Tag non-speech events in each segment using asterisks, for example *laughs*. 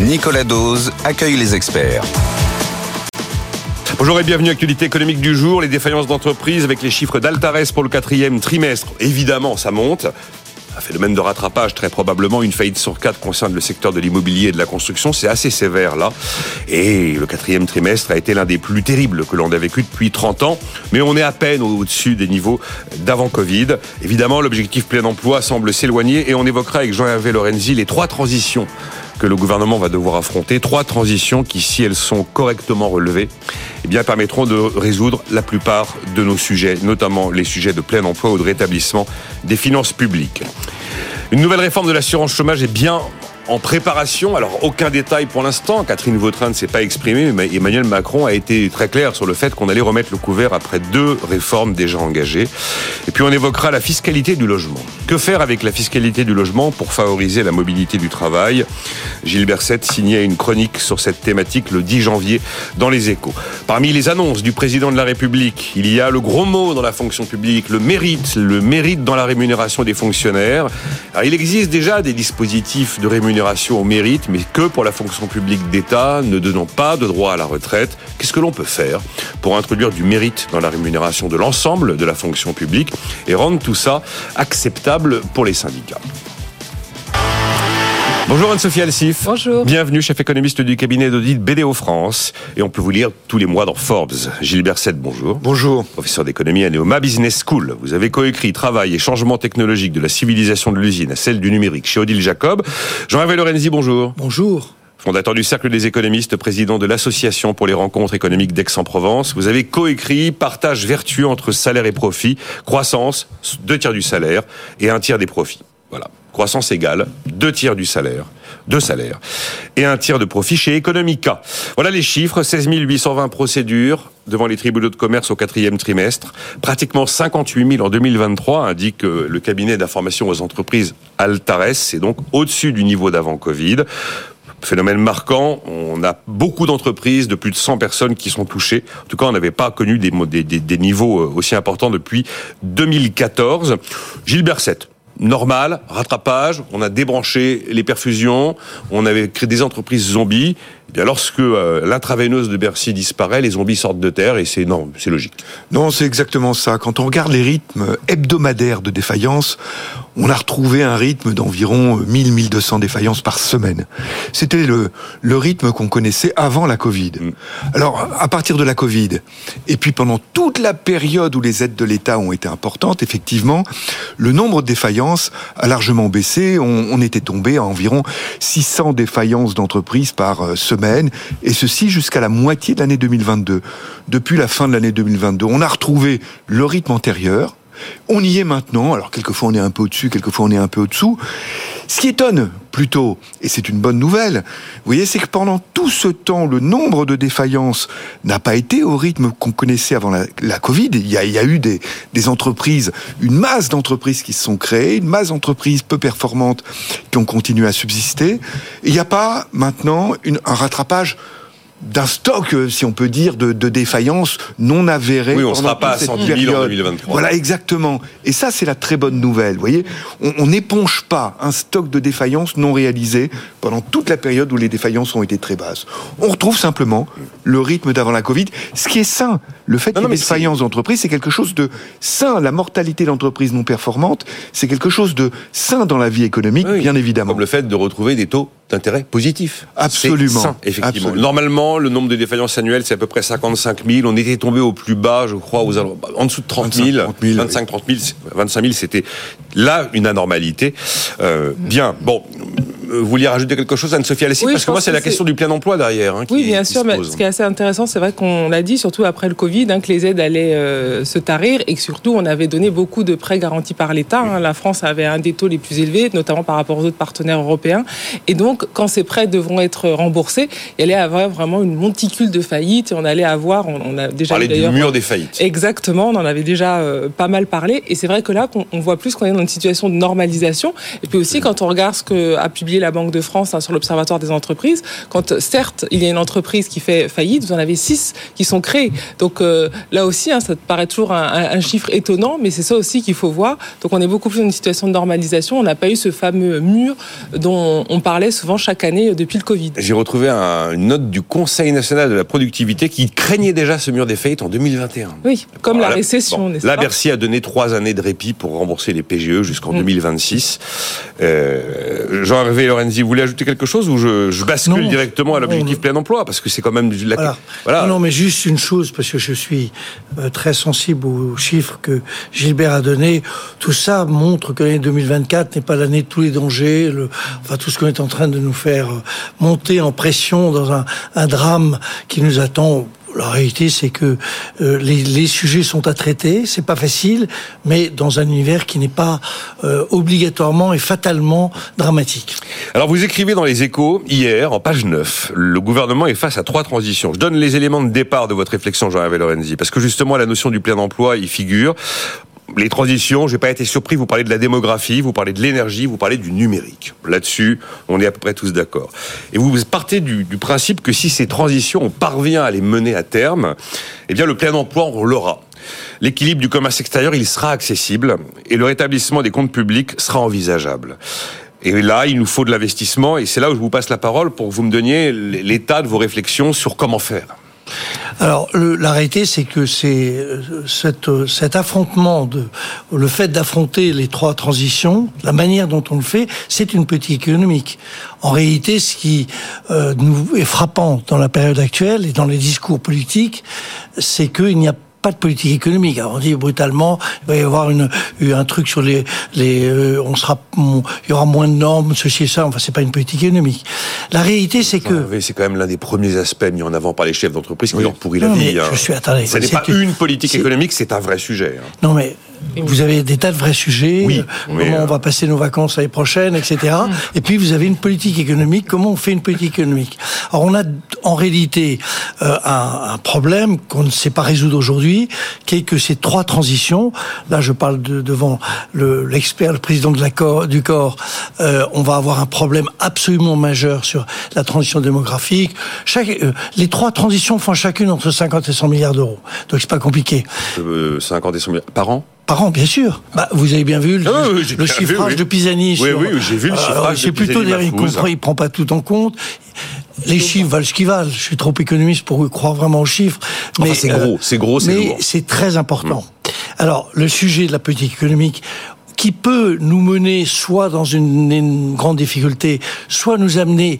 Nicolas Dose accueille les experts. Bonjour et bienvenue à l'actualité économique du jour. Les défaillances d'entreprise avec les chiffres d'Altares pour le quatrième trimestre. Évidemment, ça monte. Un phénomène de rattrapage, très probablement une faillite sur quatre concerne le secteur de l'immobilier et de la construction. C'est assez sévère là. Et le quatrième trimestre a été l'un des plus terribles que l'on a vécu depuis 30 ans. Mais on est à peine au-dessus des niveaux d'avant Covid. Évidemment, l'objectif plein emploi semble s'éloigner et on évoquera avec Jean-Hervé Lorenzi les trois transitions que le gouvernement va devoir affronter. Trois transitions qui, si elles sont correctement relevées, eh bien, permettront de résoudre la plupart de nos sujets, notamment les sujets de plein emploi ou de rétablissement des finances publiques. Une nouvelle réforme de l'assurance chômage est bien en préparation. Alors, aucun détail pour l'instant. Catherine Vautrin ne s'est pas exprimée, mais Emmanuel Macron a été très clair sur le fait qu'on allait remettre le couvert après deux réformes déjà engagées. Et puis, on évoquera la fiscalité du logement. Que faire avec la fiscalité du logement pour favoriser la mobilité du travail? Gilles Berset signait une chronique sur cette thématique le 10 janvier dans Les Échos. Parmi les annonces du président de la République, il y a le gros mot dans la fonction publique, le mérite, le mérite dans la rémunération des fonctionnaires. Il existe déjà des dispositifs de rémunération au mérite, mais que pour la fonction publique d'État, ne donnant pas de droit à la retraite. Qu'est-ce que l'on peut faire pour introduire du mérite dans la rémunération de l'ensemble de la fonction publique et rendre tout ça acceptable pour les syndicats? Bonjour Anne-Sophie Alsif. Bonjour. Bienvenue, chef économiste du cabinet d'audit BDO France. Et on peut vous lire tous les mois dans Forbes. Gilles Berset, bonjour. Bonjour. Professeur d'économie à Neoma Business School. Vous avez coécrit Travail et changement technologique de la civilisation de l'usine à celle du numérique chez Odile Jacob. Jean-Hervé Lorenzi, bonjour. Bonjour. Fondateur du Cercle des économistes, président de l'Association pour les rencontres économiques d'Aix-en-Provence, vous avez coécrit Partage vertueux entre salaire et profit, croissance, deux tiers du salaire et un tiers des profits. Voilà croissance égale, deux tiers du salaire, deux salaires, et un tiers de profit chez Economica. Voilà les chiffres, 16 820 procédures devant les tribunaux de commerce au quatrième trimestre, pratiquement 58 000 en 2023, indique euh, le cabinet d'information aux entreprises Altares, c'est donc au-dessus du niveau d'avant Covid. Phénomène marquant, on a beaucoup d'entreprises de plus de 100 personnes qui sont touchées. En tout cas, on n'avait pas connu des, niveaux euh, aussi importants depuis 2014. Gilles Berset, normal, rattrapage, on a débranché les perfusions, on avait créé des entreprises zombies. Bien lorsque euh, l'intraveineuse de Bercy disparaît, les zombies sortent de terre et c'est non, c'est logique. Non, c'est exactement ça. Quand on regarde les rythmes hebdomadaires de défaillance, on a retrouvé un rythme d'environ 1000-1200 défaillances par semaine. C'était le, le rythme qu'on connaissait avant la Covid. Mm. Alors, à partir de la Covid, et puis pendant toute la période où les aides de l'État ont été importantes, effectivement, le nombre de défaillances a largement baissé. On, on était tombé à environ 600 défaillances d'entreprises par semaine et ceci jusqu'à la moitié de l'année 2022. Depuis la fin de l'année 2022, on a retrouvé le rythme antérieur, on y est maintenant, alors quelquefois on est un peu au-dessus, quelquefois on est un peu au-dessous. Ce qui étonne plutôt, et c'est une bonne nouvelle, vous voyez, c'est que pendant tout ce temps, le nombre de défaillances n'a pas été au rythme qu'on connaissait avant la, Covid. Il y, a, eu des, entreprises, une masse d'entreprises qui se sont créées, une masse d'entreprises peu performantes qui ont continué à subsister. il n'y a pas maintenant un rattrapage d'un stock, euh, si on peut dire, de, de défaillances non avérées. Oui, on ne sera pas à 110 000 en 2023. Voilà, exactement. Et ça, c'est la très bonne nouvelle. Vous voyez, on n'éponge pas un stock de défaillances non réalisées pendant toute la période où les défaillances ont été très basses. On retrouve simplement le rythme d'avant la Covid, ce qui est sain. Le fait qu'il y ait des défaillances d'entreprise, c'est quelque chose de sain. La mortalité d'entreprise non performante, c'est quelque chose de sain dans la vie économique, bien évidemment. Comme le fait de retrouver des taux d'intérêt positifs. Absolument. Sain, effectivement. Normalement, le nombre de défaillances annuelles, c'est à peu près 55 000. On était tombé au plus bas, je crois, aux, en dessous de 30 000. 25, 30 000, 25 000, c'était là une anormalité. Euh, bien, bon, vous vouliez rajouter quelque chose, Anne-Sophie Alessi? Parce que moi, c'est la question du plein emploi derrière. Hein, oui, bien sûr. Mais ce qui est assez intéressant, c'est vrai qu'on l'a dit, surtout après le Covid, hein, que les aides allaient euh, se tarir et que surtout, on avait donné beaucoup de prêts garantis par l'État. Hein. La France avait un des taux les plus élevés, notamment par rapport aux autres partenaires européens. Et donc, quand ces prêts devront être remboursés, il allait avoir vraiment une monticule de faillites et on allait avoir, on, a déjà parlé du mur des faillites. Exactement, on en avait déjà euh, pas mal parlé. Et c'est vrai que là, on, voit plus qu'on est dans une situation de normalisation. Et puis aussi, quand on regarde ce que a publié publié la Banque de France hein, sur l'Observatoire des entreprises, quand certes il y a une entreprise qui fait faillite, vous en avez six qui sont créées. Donc euh, là aussi, hein, ça te paraît toujours un, un chiffre étonnant, mais c'est ça aussi qu'il faut voir. Donc on est beaucoup plus dans une situation de normalisation. On n'a pas eu ce fameux mur dont on parlait souvent chaque année depuis le Covid. J'ai retrouvé un, une note du Conseil national de la productivité qui craignait déjà ce mur des faillites en 2021. Oui, comme la récession, n'est-ce Là, Bercy a donné trois années de répit pour rembourser les PGE jusqu'en 2026. Euh, Jean-Hervé Lorenzi, vous voulez ajouter quelque chose ou je, je bascule Non. directement à l'objectif plein emploi? Parce que c'est quand même... du- La... Voilà. Voilà. Non, non, mais juste une chose, parce que je suis euh, très sensible aux chiffres que Gilbert a donnés. Tout ça montre que l'année 2024 n'est pas l'année de tous les dangers, tout ce qu'on est en train de nous faire euh, monter en pression dans un drame qui nous attend. La réalité, c'est que euh, les, sujets sont à traiter, c'est pas facile, mais dans un univers qui n'est pas euh, obligatoirement et fatalement dramatique. Alors vous écrivez dans les échos, hier, en page 9, le gouvernement est face à trois transitions. Je donne les éléments de départ de votre réflexion, Jean-Hervé Lorenzi, parce que justement la notion du plein emploi y figure. Les transitions, j'ai pas été surpris, vous parlez de la démographie, vous parlez de l'énergie, vous parlez du numérique. Là-dessus, on est à peu près tous d'accord. Et vous partez du, du principe que si ces transitions, on parvient à les mener à terme, eh bien le plein emploi, on l'aura. L'équilibre du commerce extérieur, il sera accessible et le rétablissement des comptes publics sera envisageable. Et là, il nous faut de l'investissement et c'est là où je vous passe la parole pour que vous me donniez l'état de vos réflexions sur comment faire. Alors, le- la réalité, c'est que euh, euh, cet affrontement, le fait d'affronter les trois transitions, la manière dont on le fait, c'est une politique économique. En réalité, ce qui euh, nous est frappant dans la période actuelle et dans les discours politiques, c'est qu'il n'y a pas de politique économique. Alors on dit brutalement, il va y avoir une, un truc sur les, les euh, on sera, on- il y aura moins de normes, ceci et ça. Enfin, c'est pas une politique économique. La réalité, c'est que C'est quand même l'un des premiers aspects mis en avant par les chefs d'entreprise qui leur pourrit la vie. hein. je suis- attendez, Ce n'est pas une- politique économique, c'est un vrai sujet. hein. Non mais vous avez des tas de vrais sujets. Oui, euh, comment euh, on va passer nos vacances l'année prochaine, etc. Et puis vous avez une politique économique. Comment on fait une politique économique? Alors on a en réalité euh, un, un problème qu'on ne sait pas résoudre aujourd'hui, qui est que ces trois transitions. Là, je parle de, devant le- l'expert, le président de la corps, du corps. euh, on va avoir un problème absolument majeur sur la transition démographique. Chaque, euh, les trois transitions font chacune entre 50 et 100 milliards d'euros. Donc c'est pas compliqué. Euh, 50 et 100 milliards par an? Par an, bien sûr. Bah, vous avez bien vu le, Ah oui, oui, j'ai le bien vu, chiffrage oui. de Pisani. Oui, sur- oui, j'ai vu le Euh, chiffrage C'est plutôt Pisani d'ailleurs, il prend pas tout en compte. Les chiffres valent ce qu'ils valent. Je suis trop économiste pour croire vraiment aux chiffres. Enfin, c'est gros, c'est gros, c'est Mais c'est très important. Alors, le sujet de la politique économique, qui peut nous mener soit dans une, une grande difficulté, soit nous amener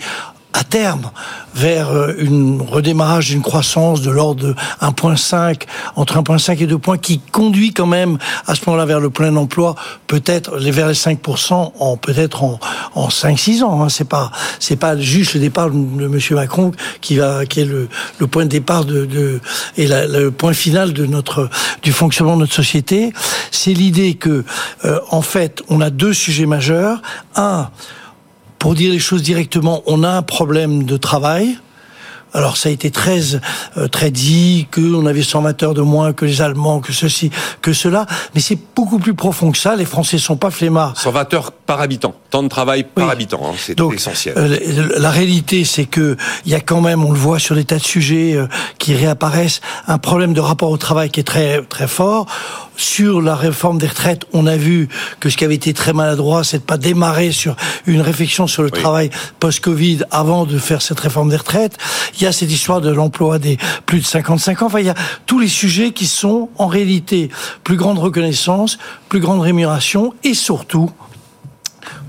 à terme vers euh, une redémarrage d'une croissance de l'ordre de 1.5, entre 1.5 et 2 points, qui conduit quand même à ce moment-là vers le plein emploi, peut-être vers les 5% en peut-être en, en 5-6 ans. Hein. C'est pas c'est pas juste le départ de Monsieur Macron qui va qui est le, le point de départ de, de et la- le point final de notre du fonctionnement de notre société. C'est l'idée que euh, en fait on a deux sujets majeurs. Un pour dire les choses directement, on a un problème de travail. Alors ça a été très euh, très dit que on avait 120 heures de moins que les Allemands, que ceci, que cela, mais c'est beaucoup plus profond que ça. Les Français sont pas flemmards. 120 heures par habitant, temps de travail par Oui. habitant, hein, c'est Donc, essentiel. euh, la réalité, c'est que il y a quand même, on le voit sur des tas de sujets euh, qui réapparaissent, un problème de rapport au travail qui est très très fort. Sur la réforme des retraites, on a vu que ce qui avait été très maladroit, c'est de pas démarrer sur une réflexion sur le Oui. travail post-Covid avant de faire cette réforme des retraites. Il y a cette histoire de l'emploi des plus de 55 ans. Enfin, il y a tous les sujets qui sont en réalité plus grande reconnaissance, plus grande rémunération et surtout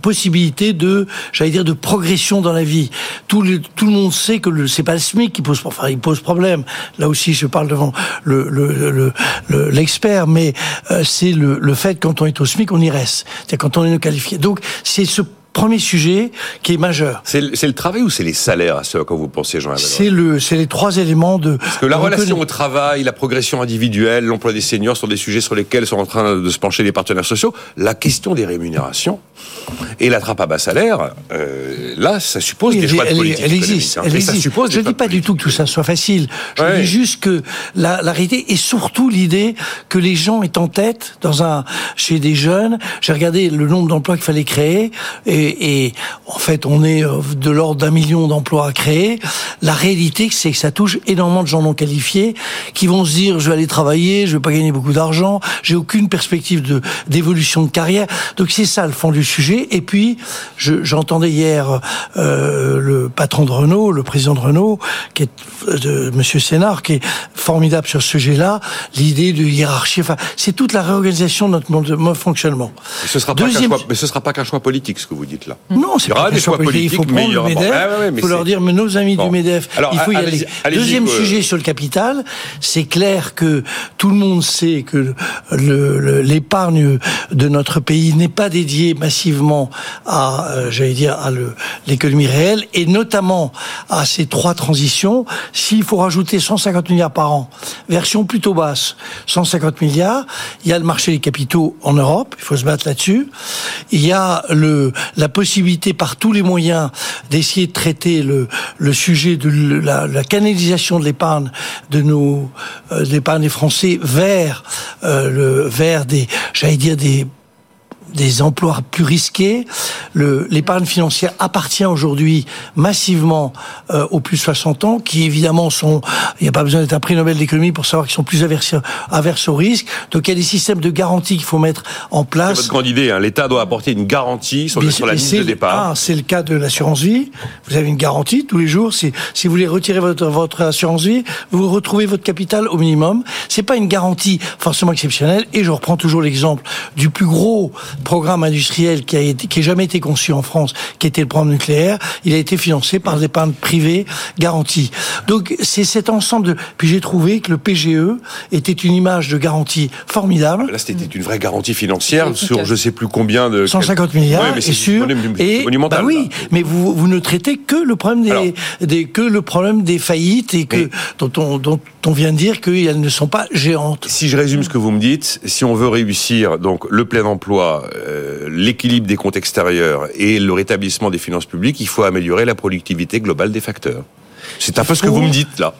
possibilité de, j'allais dire, de progression dans la vie. Tout le, tout le monde sait que c'est pas le SMIC qui pose, enfin, il pose problème. Là aussi, je parle devant le, le, le- le- l'expert, mais euh, c'est le, le fait quand on est au SMIC, on y reste. C'est quand on est qualifié. Donc, c'est ce premier sujet qui est majeur. C'est le, travail ou c'est les salaires à ce quoi vous pensez, Jean C'est le, c'est les trois éléments de. Parce que la de relation reconna- au travail, la progression individuelle, l'emploi des seniors sont des sujets sur lesquels sont en train de se pencher les partenaires sociaux. La question des rémunérations et la trappe à bas salaire, euh, là, ça suppose Oui, des elle, choix de elle- politique elle existe. hein. elle Et ça existe. suppose je ne dis pas de du tout que tout ça soit facile. Je Ouais. dis juste que la, la réalité est surtout l'idée que les gens aient en tête dans un chez des jeunes. J'ai regardé le nombre d'emplois qu'il fallait créer et, et, et, en fait, on est euh, de l'ordre d'un million d'emplois à créer. La réalité, c'est que ça touche énormément de gens non qualifiés qui vont se dire, je vais aller travailler, je vais pas gagner beaucoup d'argent, j'ai aucune perspective de d'évolution de carrière. Donc c'est ça le fond du sujet. Et puis, j'entendais hier euh, le patron de Renault, le président de Renault, qui est de Monsieur Sénard, qui est formidable sur ce sujet-là. L'idée de hiérarchie, enfin, c'est toute la réorganisation de notre mode, fonctionnement. Mais ce sera pas choix, mais ce sera pas qu'un choix politique, ce que vous dites là. Non, c'est pas des choix politique. Il faut prendre le Medef. il faut leur dire, mais nos amis du Medef, il faut y aller. Deuxième sujet sur le capital, c'est clair que tout le monde sait que l'épargne de notre pays n'est pas dédiée massivement à, euh, j'allais dire, à l'économie réelle et notamment à ces trois transitions. S'il faut rajouter 150 milliards par an, version plutôt basse, 150 milliards, il y a le marché des capitaux en Europe, il faut se battre là-dessus. Il y a le, la possibilité par tous les moyens d'essayer de traiter le, le sujet de la, la canalisation de l'épargne de nos euh, l'épargne des Français vers euh, le vers des j'allais dire des des emplois plus risqués. L'épargne financière appartient aujourd'hui massivement euh, aux plus de 60 ans, qui évidemment sont, il n'y a pas besoin d'être un prix Nobel d'économie pour savoir qu'ils sont plus averses, au risque. Donc il y a des systèmes de garantie qu'il faut mettre en place. C'est votre grande idée, hein. l'État doit apporter une garantie sur, sur la liste de départ. C'est le cas de l'assurance vie. Vous avez une garantie tous les jours. Si, si vous voulez retirer votre, votre assurance vie, vous retrouvez votre capital au minimum. C'est pas une garantie forcément exceptionnelle. Et je reprends toujours l'exemple du plus gros programme industriel qui a été, qui a jamais été conçu en France, qui était le programme nucléaire, il a été financé par l'épargne privée garantie. Donc c'est cet ensemble de. Puis j'ai trouvé que le PGE était une image de garantie formidable. Là, c'était une vraie garantie financière sur je sais plus combien de 150 milliards, ouais, mais c'est sûr. Et monumental, bah oui, mais vous vous ne traitez que le problème des, des que le problème des faillites et que dont on dont on vient de dire qu'elles ne sont pas géantes. Si je résume ce que vous me dites, si on veut réussir donc le plein emploi, euh, l'équilibre des comptes extérieurs et le rétablissement des finances publiques, il faut améliorer la productivité globale des facteurs. C'est un peu ce que vous me dites là.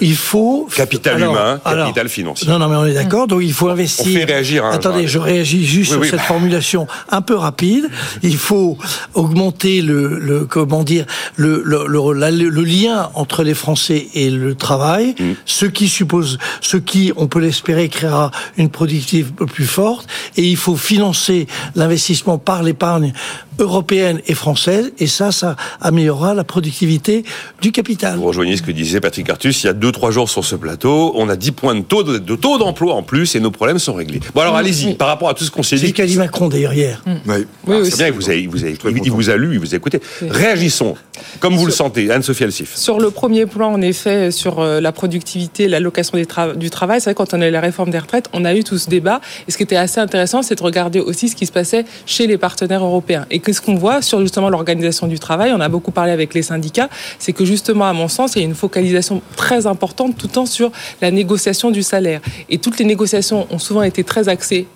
il faut capital humain, capital financier. Non, non, mais on est d'accord. Donc il faut investir. On fait réagir. Hein, Attendez, je réagis juste sur cette formulation un peu rapide. Il faut augmenter le, le comment dire, le le, le, le, lien entre les Français et le travail, mm. ce qui suppose, ce qui, on peut l'espérer, créera une productivité plus forte. Et il faut financer l'investissement par l'épargne européenne et française, et ça, ça améliorera la productivité du capital. Vous rejoignez ce que disait Patrick Artus il y a 2-3 jours sur ce plateau. On a 10 points de taux de, taux d'emploi en plus et nos problèmes sont réglés. Bon alors allez-y, par rapport à tout ce qu'on s'est dit. C'est ce qu'a dit Macron d'ailleurs hier. Mm. Oui, oui c'est bien, il vous, a, il, vous a, il vous a lu, il vous a écouté. Réagissons, comme vous le sentez, Anne-Sophie Alsif. Sur le premier plan, en effet, sur euh, la productivité, l'allocation du travail, c'est vrai quand on a eu la réforme des retraites, on a eu tout ce débat. Et ce qui était assez intéressant, c'est de regarder aussi ce qui se passait chez les partenaires européens. Et qu'est-ce qu'on voit sur justement l'organisation du travail, on a beaucoup parlé avec les syndicats, c'est que justement, à mon sens, il y a une focalisation très importante tout le temps sur la négociation du salaire. Et toutes les négociations ont souvent été très axées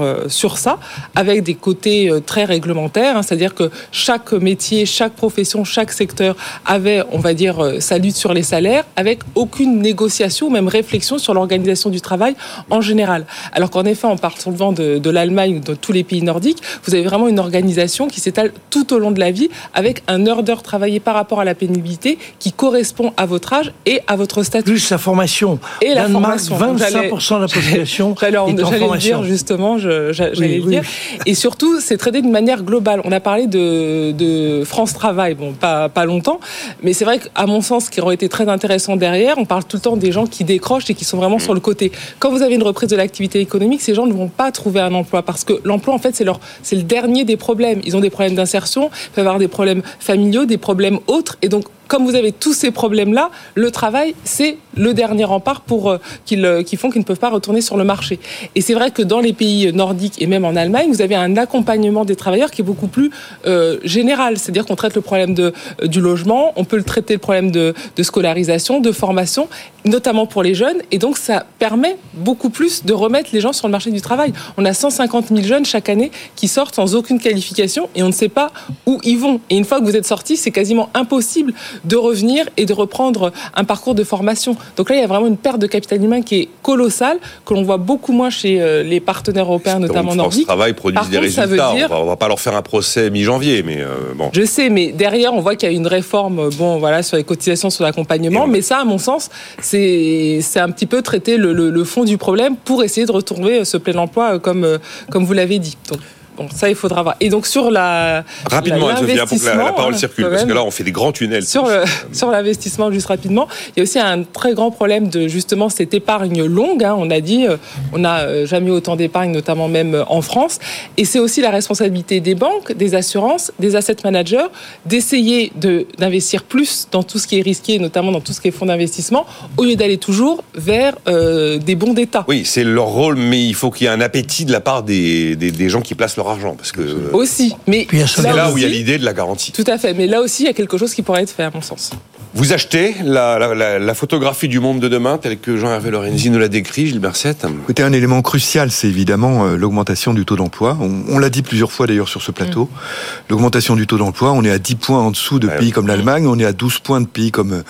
euh, sur ça, avec des côtés euh, très réglementaires, hein, c'est-à-dire que chaque métier, chaque profession, chaque secteur avait, on va dire, euh, sa lutte sur les salaires, avec aucune négociation ou même réflexion sur l'organisation du travail en général. Alors qu'en effet, on part sur le vent de, de l'Allemagne ou de tous les pays nordiques, vous avez vraiment une organisation qui s'étale tout au long de la vie, avec un heure d'heure travaillée par rapport à la pénibilité qui correspond à votre âge et à votre statut. Plus la formation. Et la formation. 25% de la population *laughs* est en formation. Dire justement j'allais le dire. Et surtout, c'est traité d'une manière globale. On a parlé de, de France Travail, bon, pas, pas longtemps, mais c'est vrai qu'à mon sens, ce qui aurait été très intéressant derrière, on parle tout le temps des gens qui décrochent et qui sont vraiment sur le côté. Quand vous avez une reprise de l'activité économique, ces gens ne vont pas trouver un emploi parce que l'emploi, en fait, c'est leur, c'est le dernier des problèmes. Ils ont des problèmes d'insertion, peuvent avoir des problèmes familiaux, des problèmes autres, et donc comme vous avez tous ces problèmes-là, le travail, c'est le dernier rempart pour euh, qu'ils euh, font qu'ils ne peuvent pas retourner sur le marché. Et c'est vrai que dans les pays nordiques et même en Allemagne, vous avez un accompagnement des travailleurs qui est beaucoup plus euh, général. C'est-à-dire qu'on traite le problème de, du logement, on peut le traiter le problème de, de scolarisation, de formation, notamment pour les jeunes. Et donc, ça permet beaucoup plus de remettre les gens sur le marché du travail. On a 150 000 jeunes chaque année qui sortent sans aucune qualification et on ne sait pas où ils vont. Et une fois que vous êtes sortis, c'est quasiment impossible de revenir et de reprendre un parcours de formation. Donc là, il y a vraiment une perte de capital humain qui est colossale, que l'on voit beaucoup moins chez euh, les partenaires européens, notamment nordiques. Travail produit Par des contre, ça résultats. veut dire- On, va, on va pas leur faire un procès mi-janvier, mais euh, bon. Je sais, mais derrière, on voit qu'il y a une réforme, euh, bon, voilà, sur les cotisations, sur l'accompagnement. Mais ça, à mon sens, c'est c'est un petit peu traiter le, le- le fond du problème pour essayer de retrouver ce plein emploi, comme comme vous l'avez dit. Donc, bon, ça, il faudra voir. Et donc sur la Rapidement, la- Sophia, pour que la, parole hein, circule, parce que là, on fait des grands tunnels. Sur le- sur l'investissement, juste rapidement, il y a aussi un très grand problème de justement cette épargne longue. hein. on a dit, euh, on n'a euh, jamais eu autant d'épargne, notamment même euh, en France. Et c'est aussi la responsabilité des banques, des assurances, des asset managers, d'essayer de d'investir plus dans tout ce qui est risqué, notamment dans tout ce qui est fonds d'investissement, au lieu d'aller toujours vers euh, des bons d'État. Oui, c'est leur rôle, mais il faut qu'il y ait un appétit de la part des, des, des gens qui placent leur argent, parce que euh, Aussi, mais c'est là là où il y a l'idée de la garantie. Tout à fait, mais là aussi, il y a quelque chose qui pourrait être fait, à mon sens. Vous achetez la, la- la- la photographie du monde de demain, telle que Jean-Hervé Lorenzi nous l'a décrit, Gilbert Sette. Écoutez, un élément crucial, c'est évidemment euh, l'augmentation du taux d'emploi. On, on l'a dit plusieurs fois d'ailleurs sur ce plateau. L'augmentation du taux d'emploi, on est à 10 points en dessous de Ouais. pays comme l'Allemagne, on est à 12 points de pays comme euh,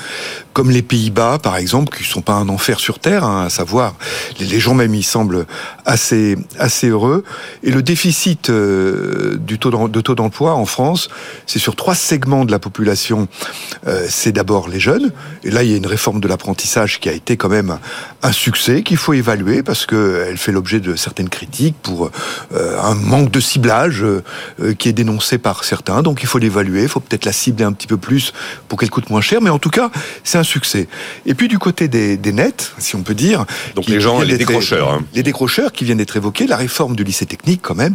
comme les Pays-Bas, par exemple, qui sont pas un enfer sur terre, hein, à savoir les, gens même ils semblent assez assez heureux. Et le déficit euh, du taux de taux d'emploi en France, c'est sur trois segments de la population. Euh, c'est d'abord les jeunes, et là il y a une réforme de l'apprentissage qui a été quand même un succès qu'il faut évaluer parce que elle fait l'objet de certaines critiques pour euh, un manque de ciblage euh, euh, qui est dénoncé par certains. Donc il faut l'évaluer, il faut peut-être la cibler un petit peu plus pour qu'elle coûte moins cher, mais en tout cas c'est un succès. Et puis du côté des, des nets, si on peut dire, Donc les gens, les décrocheurs. hein. les décrocheurs qui viennent d'être évoqués, la réforme du lycée technique quand même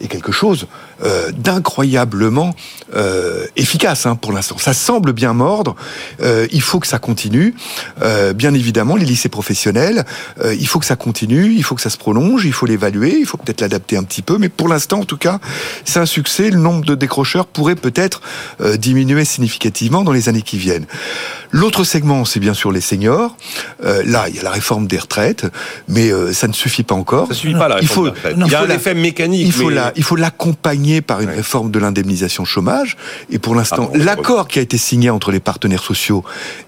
est quelque chose euh, d'incroyablement euh, efficace hein, pour l'instant. Ça semble bien mordre. Euh, il faut que ça continue. Euh, bien évidemment, les lycées professionnels, euh, il faut que ça continue, il faut que ça se prolonge, il faut l'évaluer, il faut peut-être l'adapter un petit peu. Mais pour l'instant, en tout cas, c'est un succès. Le nombre de décrocheurs pourrait peut-être euh, diminuer significativement dans les années qui viennent. L'autre segment, c'est bien sûr les seniors. Euh, là, il y a la réforme des retraites, mais euh, ça ne suffit pas encore. Ça suffit pas la Il faut- des retraites. Il y a un effet mécanique. Il faut mais- la, il faut l'accompagner par une Ouais. réforme de l'indemnisation chômage. Et pour l'instant, Ah bon, l'accord qui a été signé entre les partenaires sociaux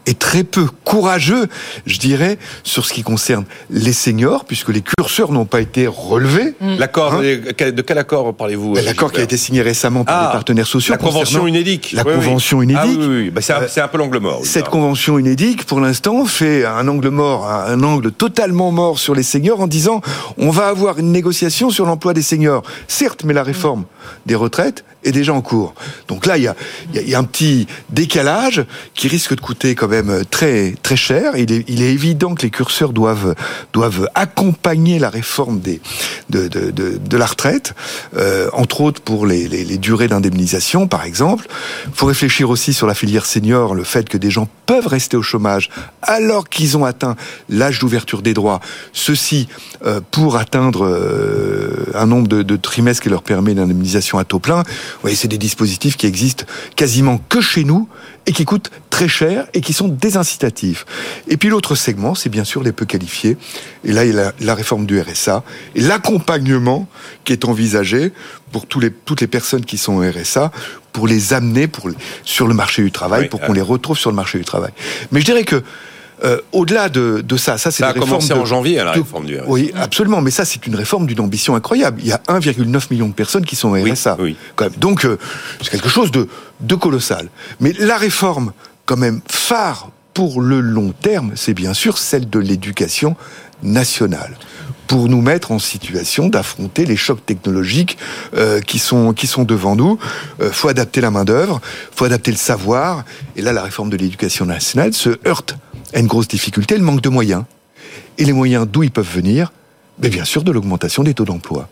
est très peu courageux, je dirais, sur ce qui concerne les seniors, puisque les curseurs n'ont pas été relevés. L'accord, Hein de quel accord parlez-vous euh, L'accord qui a été signé récemment par Ah, les partenaires sociaux. La convention unédique. La Oui, oui. convention unédique. Ah oui, oui, oui. Bah, c'est un- Euh, c'est un peu l'angle mort. oui, Cette là. convention unédique, pour l'instant, fait un angle mort, un angle totalement mort sur les seniors en disant on va avoir une négociation sur l'emploi des seniors. Certes, mais la réforme des retraites est déjà en cours. Donc là, il y a, un petit décalage qui risque de coûter quand même très très cher. Il est, évident que les curseurs doivent doivent accompagner la réforme de la retraite, euh, entre autres pour les, durées d'indemnisation, par exemple. Il faut réfléchir aussi sur la filière senior, le fait que des gens peuvent rester au chômage alors qu'ils ont atteint l'âge d'ouverture des droits. Ceci euh, pour atteindre euh, un nombre de trimestres qui leur permet une indemnisation à taux plein. Vous voyez, c'est des dispositifs qui existent quasiment que chez nous et qui coûtent très cher et qui sont désincitatifs. Et puis l'autre segment, c'est bien sûr les peu qualifiés. Et là, il y a la, réforme du RSA et l'accompagnement qui est envisagé pour tous les, toutes les personnes qui sont au RSA pour les amener pour, sur le marché du travail, Oui, pour euh. qu'on les retrouve sur le marché du travail. Mais je dirais que euh, au-delà de, de ça, ça c'est Ça a commencé de- en janvier, à la de- réforme du RSA. Oui, absolument. Mais ça, c'est une réforme d'une ambition incroyable. Il y a 1,9 million de personnes qui sont au Oui, RSA. oui. Quand même. Donc, euh, c'est quelque chose de, de colossal. Mais la réforme, quand même, phare pour le long terme, c'est bien sûr celle de l'éducation nationale pour nous mettre en situation d'affronter les chocs technologiques euh, qui sont qui sont devant nous. Euh, faut adapter la main d'œuvre, faut adapter le savoir. Et là, la réforme de l'éducation nationale se heurte une grosse difficulté, le manque de moyens. Et les moyens d'où ils peuvent venir? Mais bien sûr de l'augmentation des taux d'emploi.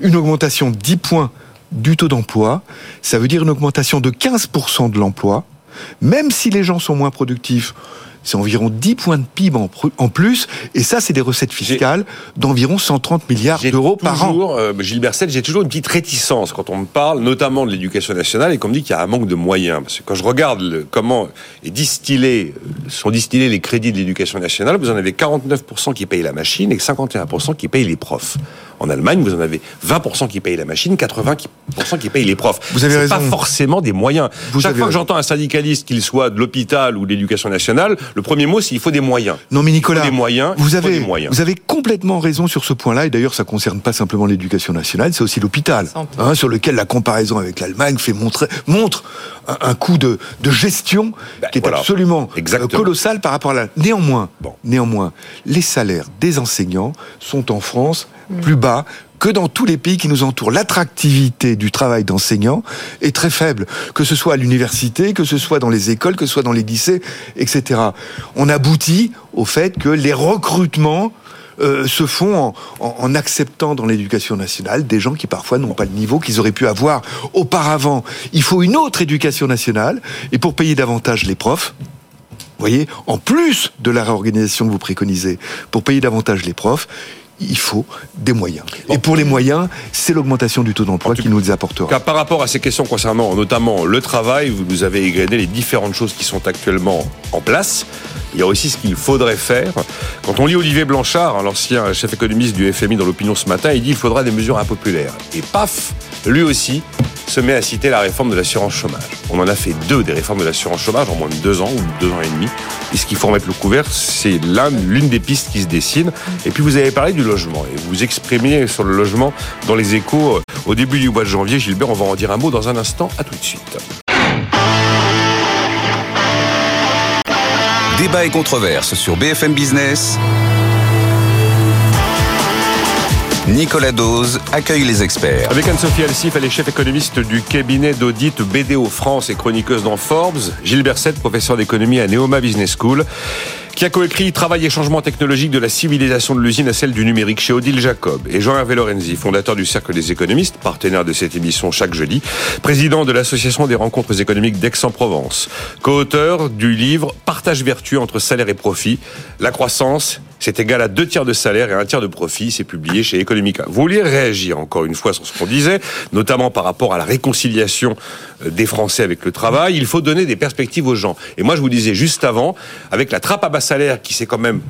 Une augmentation de 10 points du taux d'emploi, ça veut dire une augmentation de 15% de l'emploi, même si les gens sont moins productifs. C'est environ 10 points de PIB en, plus, et ça, c'est des recettes fiscales d'environ 130 milliards d'euros par an. toujours, euh, Gilbert Sett, j'ai toujours une petite réticence quand on me parle notamment de l'éducation nationale et qu'on me dit qu'il y a un manque de moyens. Parce que quand je regarde le- comment est distillé, sont distillés les crédits de l'éducation nationale, vous en avez 49% qui payent la machine et 51% qui payent les profs. En Allemagne, vous en avez 20% qui payent la machine, 80% qui payent les profs. Vous avez raison. pas forcément des moyens. Vous Chaque fois que j'entends un syndicaliste, qu'il soit de l'hôpital ou de l'éducation nationale, le premier mot, c'est il faut des moyens. Non mais Nicolas, Il faut des moyens, il vous faut avez, des moyens. vous avez complètement raison sur ce point-là, et d'ailleurs ça concerne pas simplement l'éducation nationale, c'est aussi l'hôpital, hein, sur lequel la comparaison avec l'Allemagne fait montrer, montre un, un coût de, de gestion Ben, qui est voilà. absolument euh, Exactement. colossal par rapport à la... Néanmoins, Bon. néanmoins, les salaires des enseignants sont en France plus bas que dans tous les pays qui nous entourent. L'attractivité du travail d'enseignant est très faible, que ce soit à l'université, que ce soit dans les écoles, que ce soit dans les lycées, etc. On aboutit au fait que les recrutements euh, se font en, en- en acceptant dans l'éducation nationale des gens qui parfois n'ont pas le niveau qu'ils auraient pu avoir auparavant. Il faut une autre éducation nationale, et pour payer davantage les profs, vous voyez, en plus de la réorganisation que vous préconisez, pour payer davantage les profs, il faut des moyens. Et pour les moyens, c'est l'augmentation du taux d'emploi qui nous les apportera. Car par rapport à ces questions concernant notamment le travail, vous nous avez égrené les différentes choses qui sont actuellement en place. Il y a aussi ce qu'il faudrait faire. Quand on lit Olivier Blanchard, l'ancien chef économiste du FMI dans l'opinion ce matin, il dit qu'il faudra des mesures impopulaires. Et paf, lui aussi se met à citer la réforme de l'assurance chômage. On en a fait deux des réformes de l'assurance chômage en moins de deux ans ou deux ans et demi. Et ce qu'il faut remettre le couvert, c'est l'un- l'une des pistes qui se dessine. Et puis vous avez parlé du logement et vous exprimiez sur le logement dans les échos euh, au début du mois de janvier. Gilbert, on va en dire un mot dans un instant. À tout de suite. Débat et controverse sur BFM Business. Nicolas Dose accueille les experts. Avec Anne-Sophie Alsif, elle est chef économiste du cabinet d'audit BDO France et chroniqueuse dans Forbes. Gilbert Sett, professeur d'économie à Neoma Business School, qui a coécrit Travail et changement technologique de la civilisation de l'usine à celle du numérique chez Odile Jacob. Et Jean-Hervé Lorenzi, fondateur du Cercle des économistes, partenaire de cette émission chaque jeudi, président de l'Association des rencontres économiques d'Aix-en-Provence, co-auteur du livre Partage vertueux entre salaire et profit, la croissance c'est égal à deux tiers de salaire et un tiers de profit. C'est publié chez Economica. Vous vouliez réagir encore une fois sur ce qu'on disait, notamment par rapport à la réconciliation euh, des Français avec le travail. Il faut donner des perspectives aux gens. Et moi, je vous disais juste avant, avec la trappe à bas salaire qui s'est quand même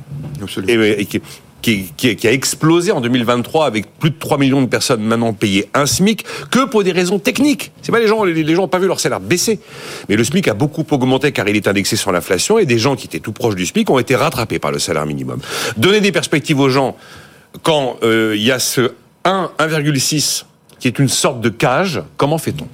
Absolument. et, et qui, qui, qui- qui a explosé en 2023 avec plus de 3 millions de personnes maintenant payées un SMIC que pour des raisons techniques. C'est pas les gens, les, gens n'ont pas vu leur salaire baisser. Mais le SMIC a beaucoup augmenté car il est indexé sur l'inflation et des gens qui étaient tout proches du SMIC ont été rattrapés par le salaire minimum. Donner des perspectives aux gens quand euh, il y a ce 1, 1,6 qui est une sorte de cage, comment fait-on?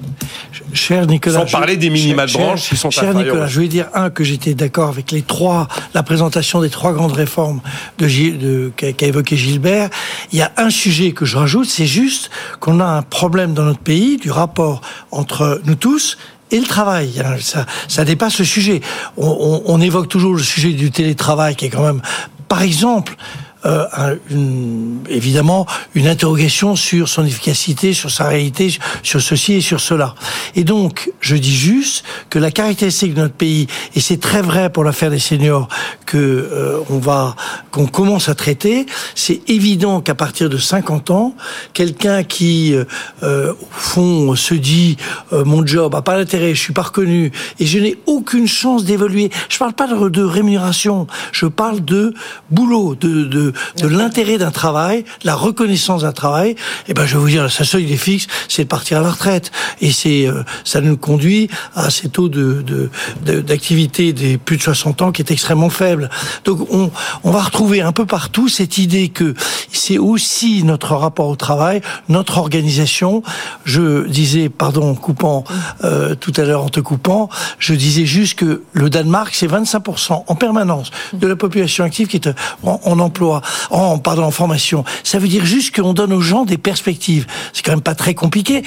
Cher Nicolas. Sans je- parler des minima de cher- branche qui sont Cher Nicolas, je voulais dire, un, que j'étais d'accord avec les trois, la présentation des trois grandes réformes de, qu'a évoqué Gilbert. Il y a un sujet que je rajoute, c'est juste qu'on a un problème dans notre pays du rapport entre nous tous et le travail. hein, Ça, ça dépasse le sujet. On, on- on évoque toujours le sujet du télétravail qui est quand même, par exemple, euh, un- une- évidemment une interrogation sur son efficacité, sur sa réalité, sur ceci et sur cela. Et donc, je dis juste que la caractéristique de notre pays, et c'est très vrai pour l'affaire des seniors que euh, on va qu'on commence à traiter, c'est évident qu'à partir de 50 ans, quelqu'un qui euh, euh, au fond se dit euh, mon job a pas d'intérêt, je suis pas reconnu et je n'ai aucune chance d'évoluer. Je parle pas de, de rémunération, je parle de boulot, de de, de l'intérêt d'un travail, la reconnaissance d'un travail. Et ben je vais vous dire, sa seuil des fixe, c'est de partir à la retraite et c'est euh, ça nous conduit à ces taux de de- de- d'activité des plus de 60 ans qui est extrêmement faible. Donc on va retrouver un peu partout cette idée que c'est aussi notre rapport au travail, notre organisation. Je disais, pardon, coupant euh, tout à l'heure en te coupant, je disais juste que le Danemark, c'est 25% en permanence de la population active qui est en, en emploi, en pardon, formation. Ça veut dire juste qu'on donne aux gens des perspectives. C'est quand même pas très compliqué.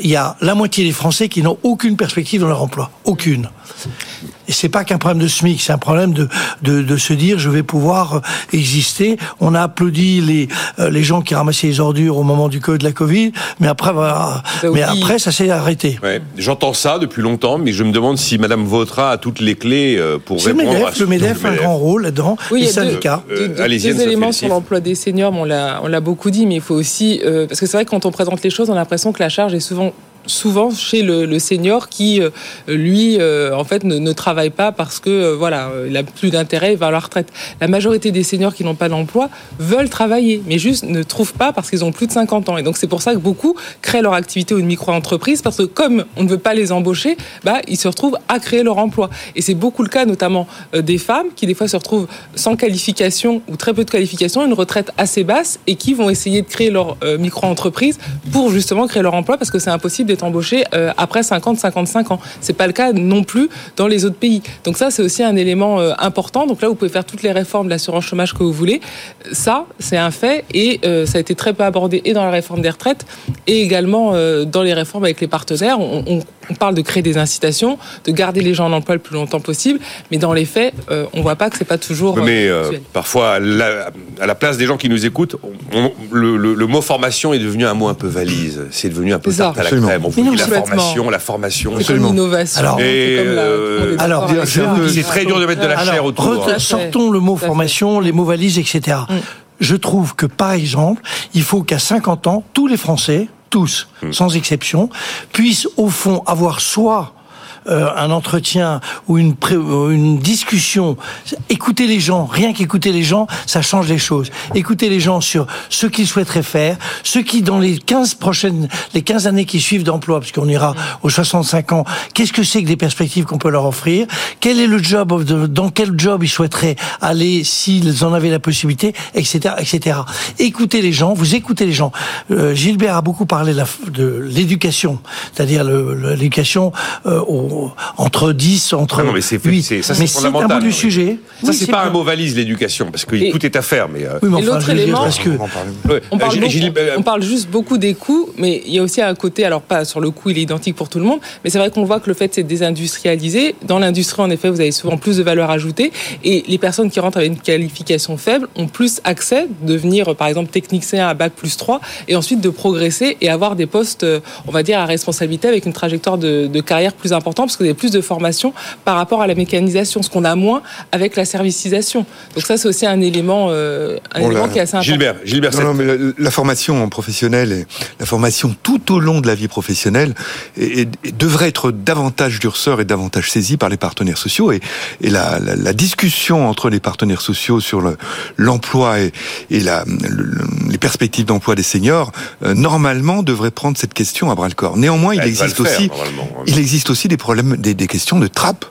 Il y a la moitié des Français qui n'ont aucune perspective dans leur emploi, aucune. Et c'est pas qu'un problème de SMIC, c'est un problème de, de, de se dire je vais pouvoir exister. On a applaudi les les gens qui ramassaient les ordures au moment du de la Covid, mais après voilà, mais après ça s'est arrêté. Ouais, J'entends ça depuis longtemps, mais je me demande si Madame Vautrin a toutes les clés pour répondre MEDEF, à ce Le MEDEF a un grand rôle là-dedans. Oui, les il y a deux-. Euh, éléments sur l'emploi des seniors, on l'a, on l'a beaucoup dit, mais il faut aussi, euh, parce que c'est vrai que quand on présente les choses, on a l'impression que la charge est souvent souvent chez le, le senior qui euh, lui euh, en fait ne, travaille pas parce que euh, voilà euh, il a plus d'intérêt il va à la retraite. La majorité des seniors qui n'ont pas d'emploi veulent travailler mais juste ne trouvent pas parce qu'ils ont plus de 50 ans. Et donc c'est pour ça que beaucoup créent leur activité ou une micro-entreprise parce que comme on ne veut pas les embaucher bah ils se retrouvent à créer leur emploi. Et c'est beaucoup le cas notamment des femmes qui des fois se retrouvent sans qualification ou très peu de qualification une retraite assez basse et qui vont essayer de créer leur micro-entreprise pour justement créer leur emploi parce que c'est impossible d'être embauché euh, après 50 55 ans. C'est pas le cas non plus dans les autres pays. Donc ça c'est aussi un élément euh, important. Donc là vous pouvez faire toutes les réformes de l'assurance chômage que vous voulez. Ça c'est un fait et euh, ça a été très peu abordé et dans la réforme des retraites et également euh, dans les réformes avec les partenaires. On, on- on parle de créer des incitations de garder les gens en emploi le plus longtemps possible. Mais dans les faits euh, on voit pas que c'est pas toujours Mais euh, parfois, à la, à la place des gens qui nous écoutent, on- on- le, le- le mot formation est devenu un mot un peu valise. C'est devenu un peu tarte à la crème. Vous non, la formation, la formation. c'est comme absolument. l'innovation Alors, c'est comme la- euh, alors, C'est très dur de mettre de la chair Alors, autour. re- hein. sortons le mot formation, les mots valises, etc. Je trouve que, par exemple, il faut qu'à 50 ans, tous les Français, tous, sans exception, puissent, au fond, avoir soit euh, un entretien ou une, pré- une discussion, écouter les gens, rien qu'écouter les gens, ça change les choses. Écouter les gens sur ce qu'ils souhaiteraient faire, ce qui, dans les 15 prochaines, les 15 années qui suivent d'emploi, parce qu'on ira aux 65 ans, qu'est-ce que c'est que des perspectives qu'on peut leur offrir? Quel est le job, dans quel job ils souhaiteraient aller s'ils en avaient la possibilité, etc., etc. Écoutez les gens, vous écoutez les gens. Euh, Gilbert a beaucoup parlé de l'éducation, c'est-à-dire l'éducation euh, au- entre 10, entre Ah non, mais c'est 8. c'est- ça, mais c'est c'est un du sujet. Ça, Oui, c'est pas un mot valise, l'éducation, parce que Et- tout est à faire. Mais euh, Oui, mais enfin, l'autre élément- parce que. On parle, Euh, beaucoup- on parle juste beaucoup des coûts, mais il y a aussi un côté, alors pas sur le coût, il est identique pour tout le monde, mais c'est vrai qu'on voit que le fait c'est de désindustrialiser. Dans l'industrie, en effet, vous avez souvent plus de valeur ajoutée, et les personnes qui rentrent avec une qualification faible ont plus accès, de devenir par exemple technicien à bac plus 3, et ensuite de progresser et avoir des postes, euh, on va dire, à responsabilité avec une trajectoire de, de carrière plus importante, parce que vous avez plus de formation par rapport à la mécanisation, ce qu'on a moins avec la servicisation. Donc ça, c'est aussi un élément, euh, un élément qui est assez important. Gilbert, Gilbert, Non, non, mais la, la formation en professionnel et la formation tout au long de la vie professionnelle est- devrait être davantage dur sort et davantage saisie par les partenaires sociaux et, et la, la- la discussion entre les partenaires sociaux sur le- l'emploi et, et la, le- le- les perspectives d'emploi des seniors euh, normalement devrait prendre cette question à bras le corps. Néanmoins, il existe faire, aussi il existe aussi des problèmes, des, questions de trappe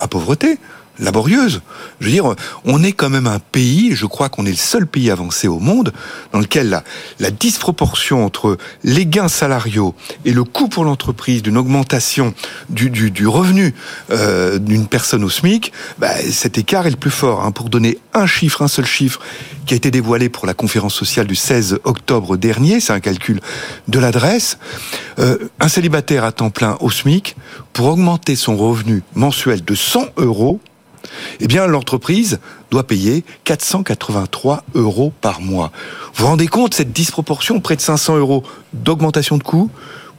à pauvreté laborieuse. Je veux dire, on est quand même un pays, je crois qu'on est le seul pays avancé au monde, dans lequel la, la disproportion entre les gains salariaux et le coût pour l'entreprise d'une augmentation du, du, du revenu euh, d'une personne au SMIC, bah, cet écart est le plus fort. Hein. Pour donner un chiffre, un seul chiffre, qui a été dévoilé pour la conférence sociale du 16 octobre dernier, c'est un calcul de l'adresse, euh, un célibataire à temps plein au SMIC, pour augmenter son revenu mensuel de 100 euros, eh bien, l'entreprise doit payer 483 euros par mois. Vous vous rendez compte, cette disproportion, près de 500 euros d'augmentation de coûts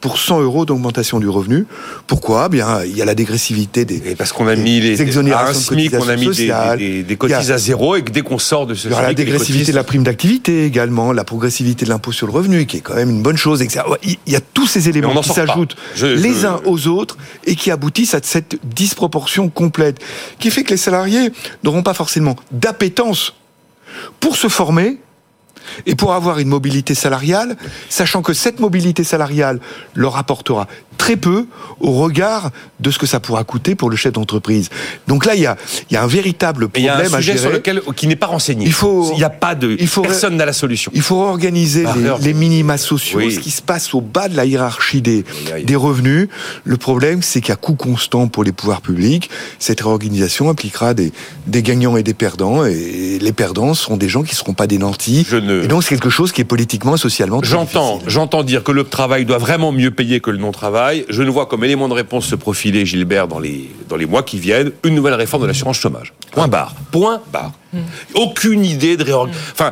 pour 100 euros d'augmentation du revenu. Pourquoi? Eh Bien, il y a la dégressivité des... Et parce qu'on a mis les, des exonérations de SMIC, on a mis des, cotisations des, des, des sociales. cotises a- à zéro et que dès qu'on sort de ce Il y aura la dégressivité cotises- de la prime d'activité également, la progressivité de l'impôt sur le revenu, qui est quand même une bonne chose. Ouais, Il y a tous ces éléments qui s'ajoutent les je- uns aux autres et qui aboutissent à cette disproportion complète, qui fait que les salariés n'auront pas forcément d'appétence pour se former et pour avoir une mobilité salariale, sachant que cette mobilité salariale leur apportera très peu au regard de ce que ça pourra coûter pour le chef d'entreprise. Donc là, il y a, il y a un véritable Mais il y a problème un à sujet gérer. sur lequel qui n'est pas renseigné. Il faut- Il n'y a pas de. il faut- personne n'a la solution. Il faut réorganiser Par les, les minima sociaux, Oui. ce qui se passe au bas de la hiérarchie des, revenus. Le problème, c'est qu'à coût constant pour les pouvoirs publics, cette réorganisation impliquera des, des gagnants et des perdants. Et les perdants seront des gens qui ne seront pas des nantis, Je ne Et donc c'est quelque chose qui est politiquement et socialement. très J'entends, j'entends dire que le travail doit vraiment mieux payer que le non-travail. Je ne vois comme élément de réponse se profiler, Gilbert, dans les, dans les mois qui viennent, une nouvelle réforme de l'assurance chômage. Point barre. Point barre. Aucune idée de réorganisation. Enfin,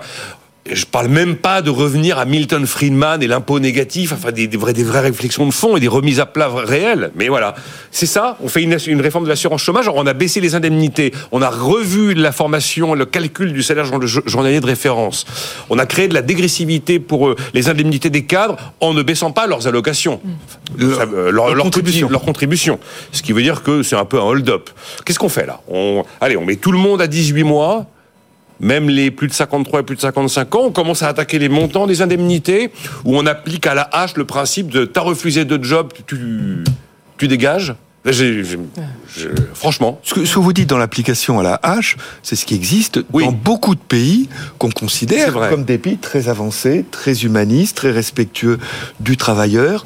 je parle même pas de revenir à Milton Friedman et l'impôt négatif, enfin des, des, vraies, des vraies réflexions de fond et des remises à plat réelles. Mais voilà, c'est ça. On fait une, une réforme de l'assurance chômage. On a baissé les indemnités. On a revu la formation, le calcul du salaire jour- journalier de référence. On a créé de la dégressivité pour euh, les indemnités des cadres en ne baissant pas leurs allocations, Leur- Ça, euh, leur, leur leur contribution. leur contribution. Ce qui veut dire que c'est un peu un hold-up. Qu'est-ce qu'on fait là? On, Allez, on met tout le monde à 18 mois même les plus de 53 et plus de 55 ans, on commence à attaquer les montants des indemnités, où on applique à la hache le principe de t'as refusé de job, tu, tu dégages. Franchement, Ce que, ce que vous dites dans l'application à la hache, c'est ce qui existe Oui. dans beaucoup de pays qu'on considère comme des pays très avancés, très humanistes, très respectueux du travailleur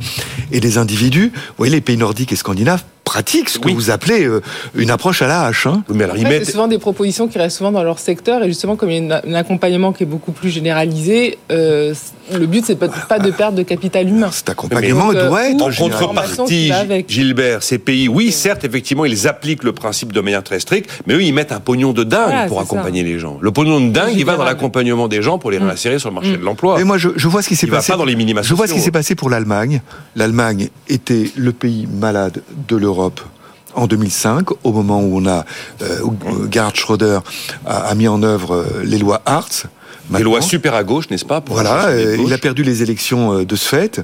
et des individus. Vous voyez, les pays nordiques et scandinaves pratiquent ce que Oui. vous appelez euh, une approche à la hache. Hein. mais alors ils mettent. souvent des propositions qui restent souvent dans leur secteur et justement comme il y a un accompagnement qui est beaucoup plus généralisé, euh, le but c'est pas, pas de perdre de capital humain. Cet accompagnement Donc, euh, doit être En contrepartie. Gilbert, ces pays, oui, certes, effectivement, ils appliquent le principe de manière très stricte, mais eux, ils mettent un pognon de dingue Voilà, pour ça. accompagner les gens. Le pognon de dingue, il va dans l'accompagnement des gens pour les réinsérer sur le marché de l'emploi. Et moi, je, je vois ce qui s'est passé. pas dans les minima je vois ce qui s'est passé pour l'Allemagne. L'Allemagne était le pays malade de l'Europe en 2005, au moment où on a euh, où Gerhard Schröder a, a mis en œuvre euh, les lois Hartz. Maintenant, lois super à gauche, n'est-ce pas pour Voilà, euh, il a perdu les élections euh, de ce fait.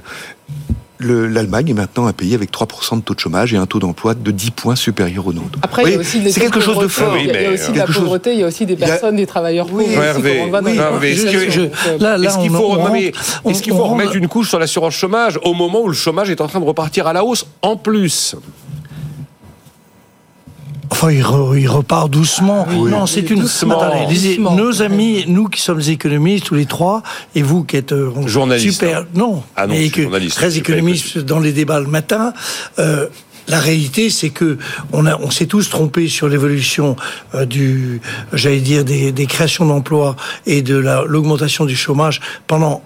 Le- L'Allemagne est maintenant un pays avec 3% de taux de chômage et un taux d'emploi de 10 points supérieur au nôtre. Après, il y a Oui, aussi des c'est quelque chose de fort. Il y a, il y a Oui, aussi de la chose- pauvreté, il y a aussi des a- personnes, des travailleurs pauvres. oui, les Hervé, est-ce euh, qu'il faut, remettre une couche sur l'assurance chômage au moment où le chômage est en train de repartir à la hausse en plus? Enfin, il, re- il repart doucement. non, c'est une. Doucement. Attendez, Doucement. nos amis, nous qui sommes économistes tous les trois, et vous qui êtes euh, Journaliste, super, hein. non, Ah non, mais que- journaliste, très économistes dans les débats le matin. euh, la réalité, c'est que on, a, on s'est tous trompés sur l'évolution euh, du, j'allais dire, des, des créations d'emplois et de la- l'augmentation du chômage pendant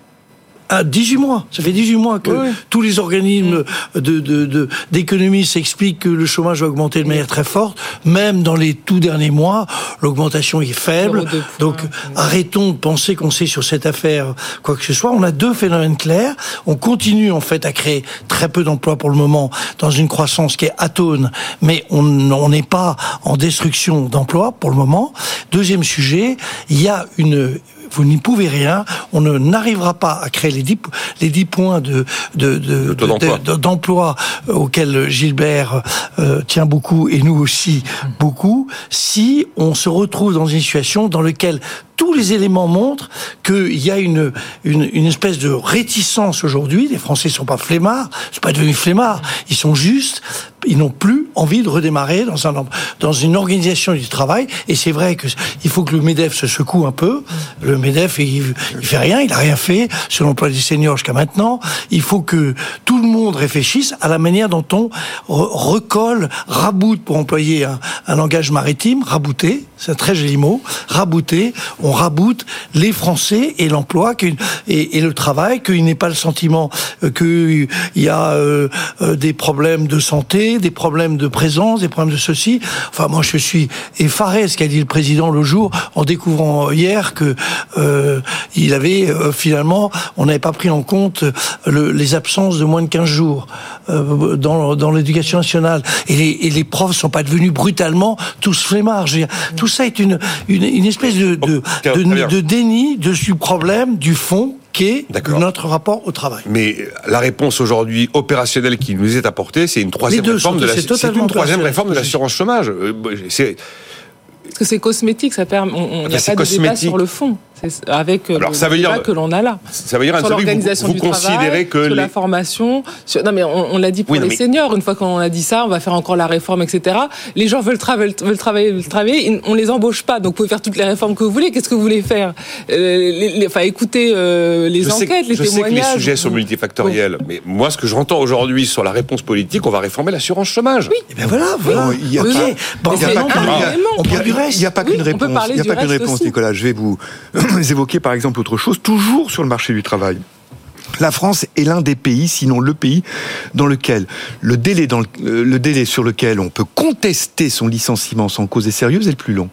à 18 mois. Ça fait 18 mois que Oui. tous les organismes de, de, de- d'économie s'expliquent que le chômage va augmenter de manière très forte. Même dans les tout derniers mois, l'augmentation est faible. Donc, arrêtons de penser qu'on sait sur cette affaire quoi que ce soit. On a deux phénomènes clairs. On continue, en fait, à créer très peu d'emplois pour le moment dans une croissance qui est atone, mais on on n'est pas en destruction d'emplois pour le moment. Deuxième sujet, il y a une vous n'y pouvez rien. On ne n'arrivera pas à créer les 10, les 10 points de, de, de- taux d'emploi. de- d'emploi euh, auquel Gilbert euh, tient beaucoup et nous aussi beaucoup si on se retrouve dans une situation dans laquelle tous les éléments montrent qu'il y a une, une, une espèce de réticence aujourd'hui. Les Français sont pas flemmards, ils sont pas devenus flemmards. Ils sont juste, ils n'ont plus envie de redémarrer dans un dans une organisation du travail. Et c'est vrai que il faut que le Medef se secoue un peu. Le Medef, il, il fait rien, il a rien fait sur l'emploi des seniors jusqu'à maintenant. Il faut que tout le monde réfléchisse à la manière dont on re- recolle, raboute, pour employer un, un langage maritime, rabouter, c'est un très joli mot, rabouter, on raboute les Français et l'emploi et, et le travail, qu'il n'ait pas le sentiment euh, qu'il y a euh, euh, des problèmes de santé, des problèmes de présence, des problèmes de ceci. Enfin, moi, je suis effaré ce qu'a dit le président le jour en découvrant hier que euh, il avait euh, finalement, on n'avait pas pris en compte le- les absences de moins de 15 jours euh, dans, dans l'éducation nationale. Et les, et les profs sont pas devenus brutalement tous flemmards. Je veux dire, Tout ça est une, une, une espèce de, de déni de, du problème, du fond, notre rapport au travail. Mais la réponse aujourd'hui opérationnelle qui nous est apportée, c'est une troisième réforme de la, c'est une troisième réforme de l'assurance chômage. Euh, C'est Parce que c'est cosmétique, ça permet. on- n'y a pas de débat sur le fond. Avec euh, Alors, le ça veut dire- que l'on a là. ça veut dire sur l'organisation vous, du vous considérez travail, que sur les, la formation. Sur... Non, mais on, on l'a dit pour Oui, les mais- seniors. Une fois qu'on a dit ça, on va faire encore la réforme, etc. Les gens veulent, tra- veulent, veulent travailler, veulent travailler. On les embauche pas. Donc, vous pouvez faire toutes les réformes que vous voulez. Qu'est-ce que vous voulez faire? Euh, les- les- Enfin, écoutez euh, les je enquêtes, que- les je sais que les témoignages. sujets sont multifactoriels, mais moi, ce que j'entends aujourd'hui sur la réponse politique, on va réformer l'assurance chômage. Et ben voilà, voilà. Non, il n'y a c'est pas non, qu'une- du Oui, réponse. Il n'y a du pas qu'une réponse. Nicolas. Je vais vous, *clears throat* évoquer par exemple autre chose, toujours sur le marché du travail. La France est l'un des pays, sinon le pays, dans lequel le délai, dans le, euh, le délai sur lequel on peut contester son licenciement sans cause sérieuse est le plus long.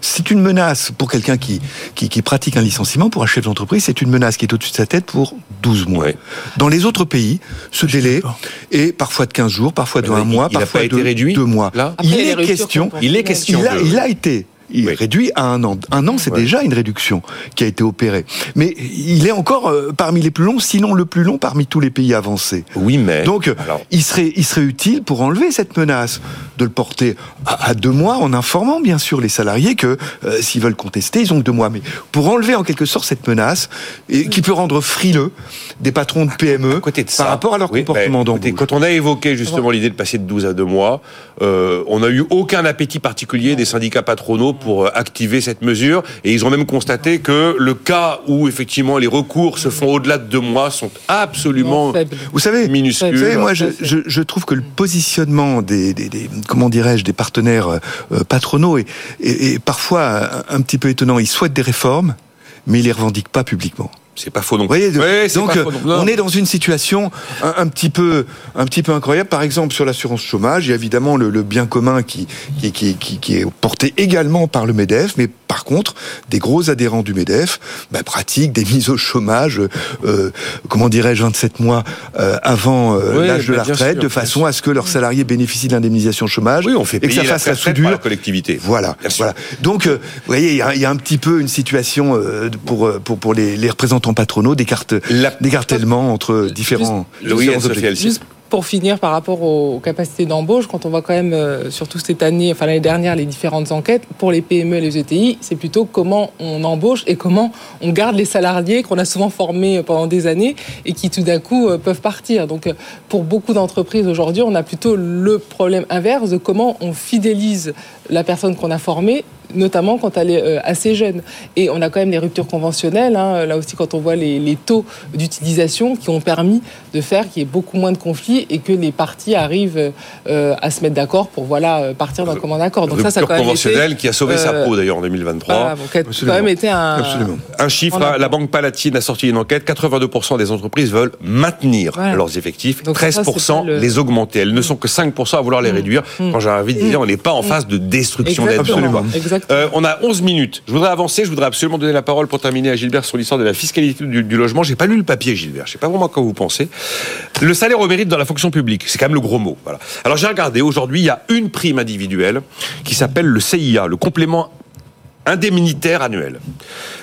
C'est une menace pour quelqu'un qui, qui, qui, pratique un licenciement, pour un chef d'entreprise, c'est une menace qui est au-dessus de sa tête pour 12 mois. Ouais. Dans les autres pays, ce délai est parfois de 15 jours, parfois de Mais un il- mois, il a parfois pas de été réduit, deux mois. là Après, il est question. Il est question il a, de- il a été il Oui. est réduit à un an. Un an, c'est Ouais. déjà une réduction qui a été opérée. Mais il est encore euh, parmi les plus longs, sinon le plus long parmi tous les pays avancés. Oui, mais. Donc, Alors, il serait, il serait utile pour enlever cette menace de le porter à, à deux mois en informant bien sûr les salariés que euh, s'ils veulent contester, ils ont que deux mois. Mais pour enlever en quelque sorte cette menace et qui peut rendre frileux des patrons de PME à côté de ça, par rapport à leur oui, comportement d'embauche. Quand on a évoqué justement l'idée de passer de 12 à 2 mois, euh, on n'a eu aucun appétit particulier des syndicats patronaux pour euh, activer cette mesure. Et ils ont même constaté que le cas où effectivement les recours se font au-delà de 2 mois sont absolument. Vous savez, minuscules. Vous savez, moi, je, je, je trouve que le positionnement des, des, des- comment dirais-je, des partenaires euh, patronaux est, est- est parfois un, un petit peu étonnant. Ils souhaitent des réformes, mais ils les revendiquent pas publiquement. C'est pas faux non Vous plus. voyez, Ouais, c'est donc euh, faux non- on est dans une situation un, un petit peu, un petit peu incroyable. Par exemple, sur l'assurance chômage, il y a évidemment le, le bien commun qui, qui, qui, qui, qui est porté également par le Medef, mais par contre, des gros adhérents du Medef bah, pratiquent des mises au chômage, euh, comment dirais-je, 27 mois euh, avant euh, Oui, l'âge de la retraite, sûr, de façon à ce que leurs salariés bénéficient de l'indemnisation chômage Oui, on fait et que ça la fasse la la soudure. collectivité. Voilà. Donc, euh, vous voyez, il y, a- il y a un petit peu une situation euh, pour, euh, pour, pour les, les représentants patronaux d'écarte- La- d'écartèlement entre différents, Oui, différents objectifs. Elsis. Juste pour finir par rapport aux capacités d'embauche, quand on voit quand même, euh, surtout cette année, enfin l'année dernière, les différentes enquêtes, pour les PME et les ETI, c'est plutôt comment on embauche et comment on garde les salariés qu'on a souvent formés pendant des années et qui tout d'un coup euh, peuvent partir. Donc euh, pour beaucoup d'entreprises aujourd'hui, on a plutôt le problème inverse de comment on fidélise la personne qu'on a formée notamment quand elle est euh, assez jeune. Et on a quand même les ruptures conventionnelles, hein, là aussi quand on voit les, les taux d'utilisation qui ont permis de faire qu'il y ait beaucoup moins de conflits et que les parties arrivent euh, à se mettre d'accord pour voilà euh, partir d'un commun accord. Donc ça, ça a Rupture quand même conventionnelle été, qui a sauvé sa peau d'ailleurs en 2023. voilà, donc, qui a quand Absolument. même été un... Absolument. Un chiffre, a- hein, la Banque Palatine a sorti une enquête, 82% des entreprises veulent maintenir Voilà. leurs effectifs, Donc ça, 13% c'est pas le- les augmenter. Elles ne sont que 5% à vouloir les réduire. Quand j'ai envie de dire, on n'est pas en phase de destruction d'aide. Absolument. Exactement. Euh, on a 11 minutes. Je voudrais avancer. Je voudrais absolument donner la parole pour terminer à Gilbert sur l'histoire de la fiscalité du, du logement. J'ai pas lu le papier, Gilbert. Je sais pas vraiment quoi vous pensez. Le salaire au mérite dans la fonction publique, c'est quand même le gros mot. Alors j'ai regardé. Aujourd'hui, il y a une prime individuelle qui s'appelle le CIA, le complément indemnitaire annuel.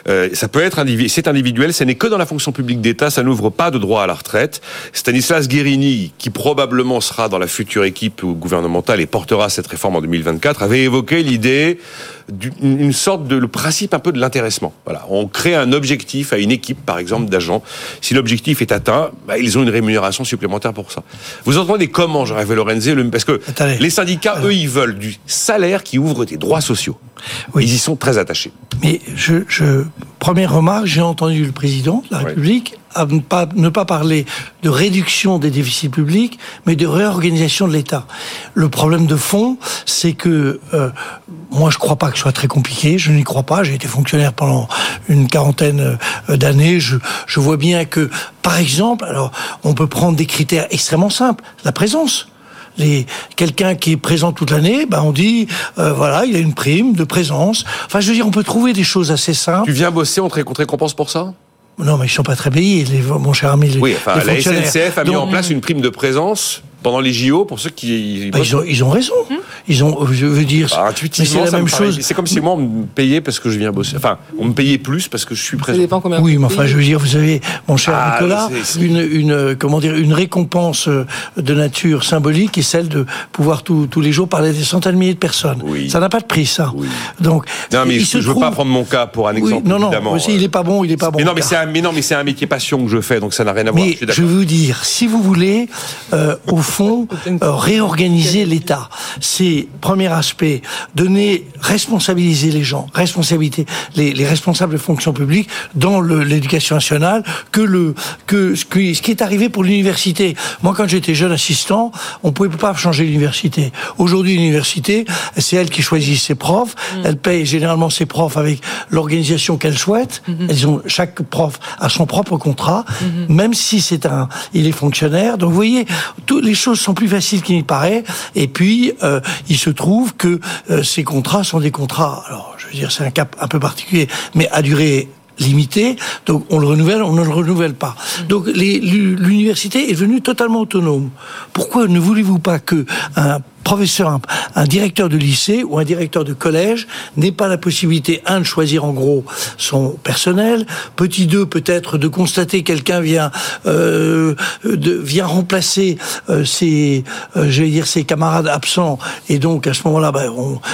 Euh, ça peut être c'est individuel, ce n'est que dans la fonction publique d'État, ça n'ouvre pas de droit à la retraite. Stanislas Guérini, qui probablement sera dans la future équipe gouvernementale et portera cette réforme en 2024, avait évoqué l'idée une sorte de le principe un peu de l'intéressement. Voilà, on crée un objectif à une équipe, par exemple, d'agents. Si l'objectif est atteint, bah, ils ont une rémunération supplémentaire pour ça. Vous entendez comment, Jean-Hervé Lorenzi, le- parce que Attendez. les syndicats, eux, ils veulent du salaire qui ouvre des droits sociaux. Oui. Ils y sont très attachés. Mais je, je première remarque, j'ai entendu le président de la Oui. À ne pas, ne pas parler de réduction des déficits publics, mais de réorganisation de l'État. Le problème de fond, c'est que euh, moi, je crois pas que ce soit très compliqué. Je n'y crois pas. J'ai été fonctionnaire pendant une quarantaine euh, d'années. Je, je vois bien que, par exemple, alors, on peut prendre des critères extrêmement simples. La présence les quelqu'un qui est présent toute l'année, ben on dit euh, voilà, il a une prime de présence. Enfin, je veux dire, on peut trouver des choses assez simples. Tu viens bosser, on te récompense pour ça? Non, mais ils sont pas très payés, les, mon cher ami. Les, Oui, enfin, les la. SNCF a mis Donc, en place une prime de présence pendant les JO pour ceux qui. bah, ils, ont, ils ont raison. Ils ont, je veux dire, Bah, intuitivement, c'est la ça me même chose. C'est comme si moi, on me payait parce que je viens bosser. Enfin, on me payait plus parce que je suis Ça présent. dépend combien Oui, mais enfin, je veux dire, vous avez, mon cher Ah, Nicolas, une, une, euh, comment dire, une récompense euh, de nature symbolique et celle de pouvoir tous tous les jours parler à des centaines de milliers de personnes. Oui. Ça n'a pas de prix, ça. Oui. Donc, Non, mais il je, se je veux pas prendre mon cas pour un Oui, exemple. non, non, évidemment. aussi, il est pas bon, il est pas bon. Mais non, mais c'est un, mais non, mais c'est un métier passion que je fais, donc ça n'a rien à voir. Mais je suis je veux vous dire, si vous voulez, euh, au fond, euh, réorganiser l'État. C'est premier aspect, donner, responsabiliser les gens, responsabiliser les, les responsables de fonction publique dans l'éducation nationale, que le que ce qui, ce qui est arrivé pour l'université. Moi, quand j'étais jeune assistant, on pouvait pas changer l'université. Aujourd'hui, l'université, c'est elle qui choisit ses profs. Mm. Elle paye généralement ses profs avec l'organisation qu'elle souhaite. Mm-hmm. Elles ont chaque prof a son propre contrat, mm-hmm. même si c'est un, il est fonctionnaire. Donc, vous voyez, toutes les choses sont plus faciles qu'il n'y paraît. Et puis, euh, il se trouve que euh, ces contrats sont des contrats. Alors, je veux dire, c'est un cas un peu particulier, mais à durée limité, donc on le renouvelle, on ne le renouvelle pas. Donc l'université est devenue totalement autonome. Pourquoi ne voulez-vous pas que un professeur, un, directeur de lycée ou un directeur de collège n'ait pas la possibilité, un, de choisir en gros son personnel, petit deux, peut-être de constater quelqu'un vient euh, de, vient remplacer euh, ses, euh, je vais dire ses camarades absents, et donc à ce moment-là, ben,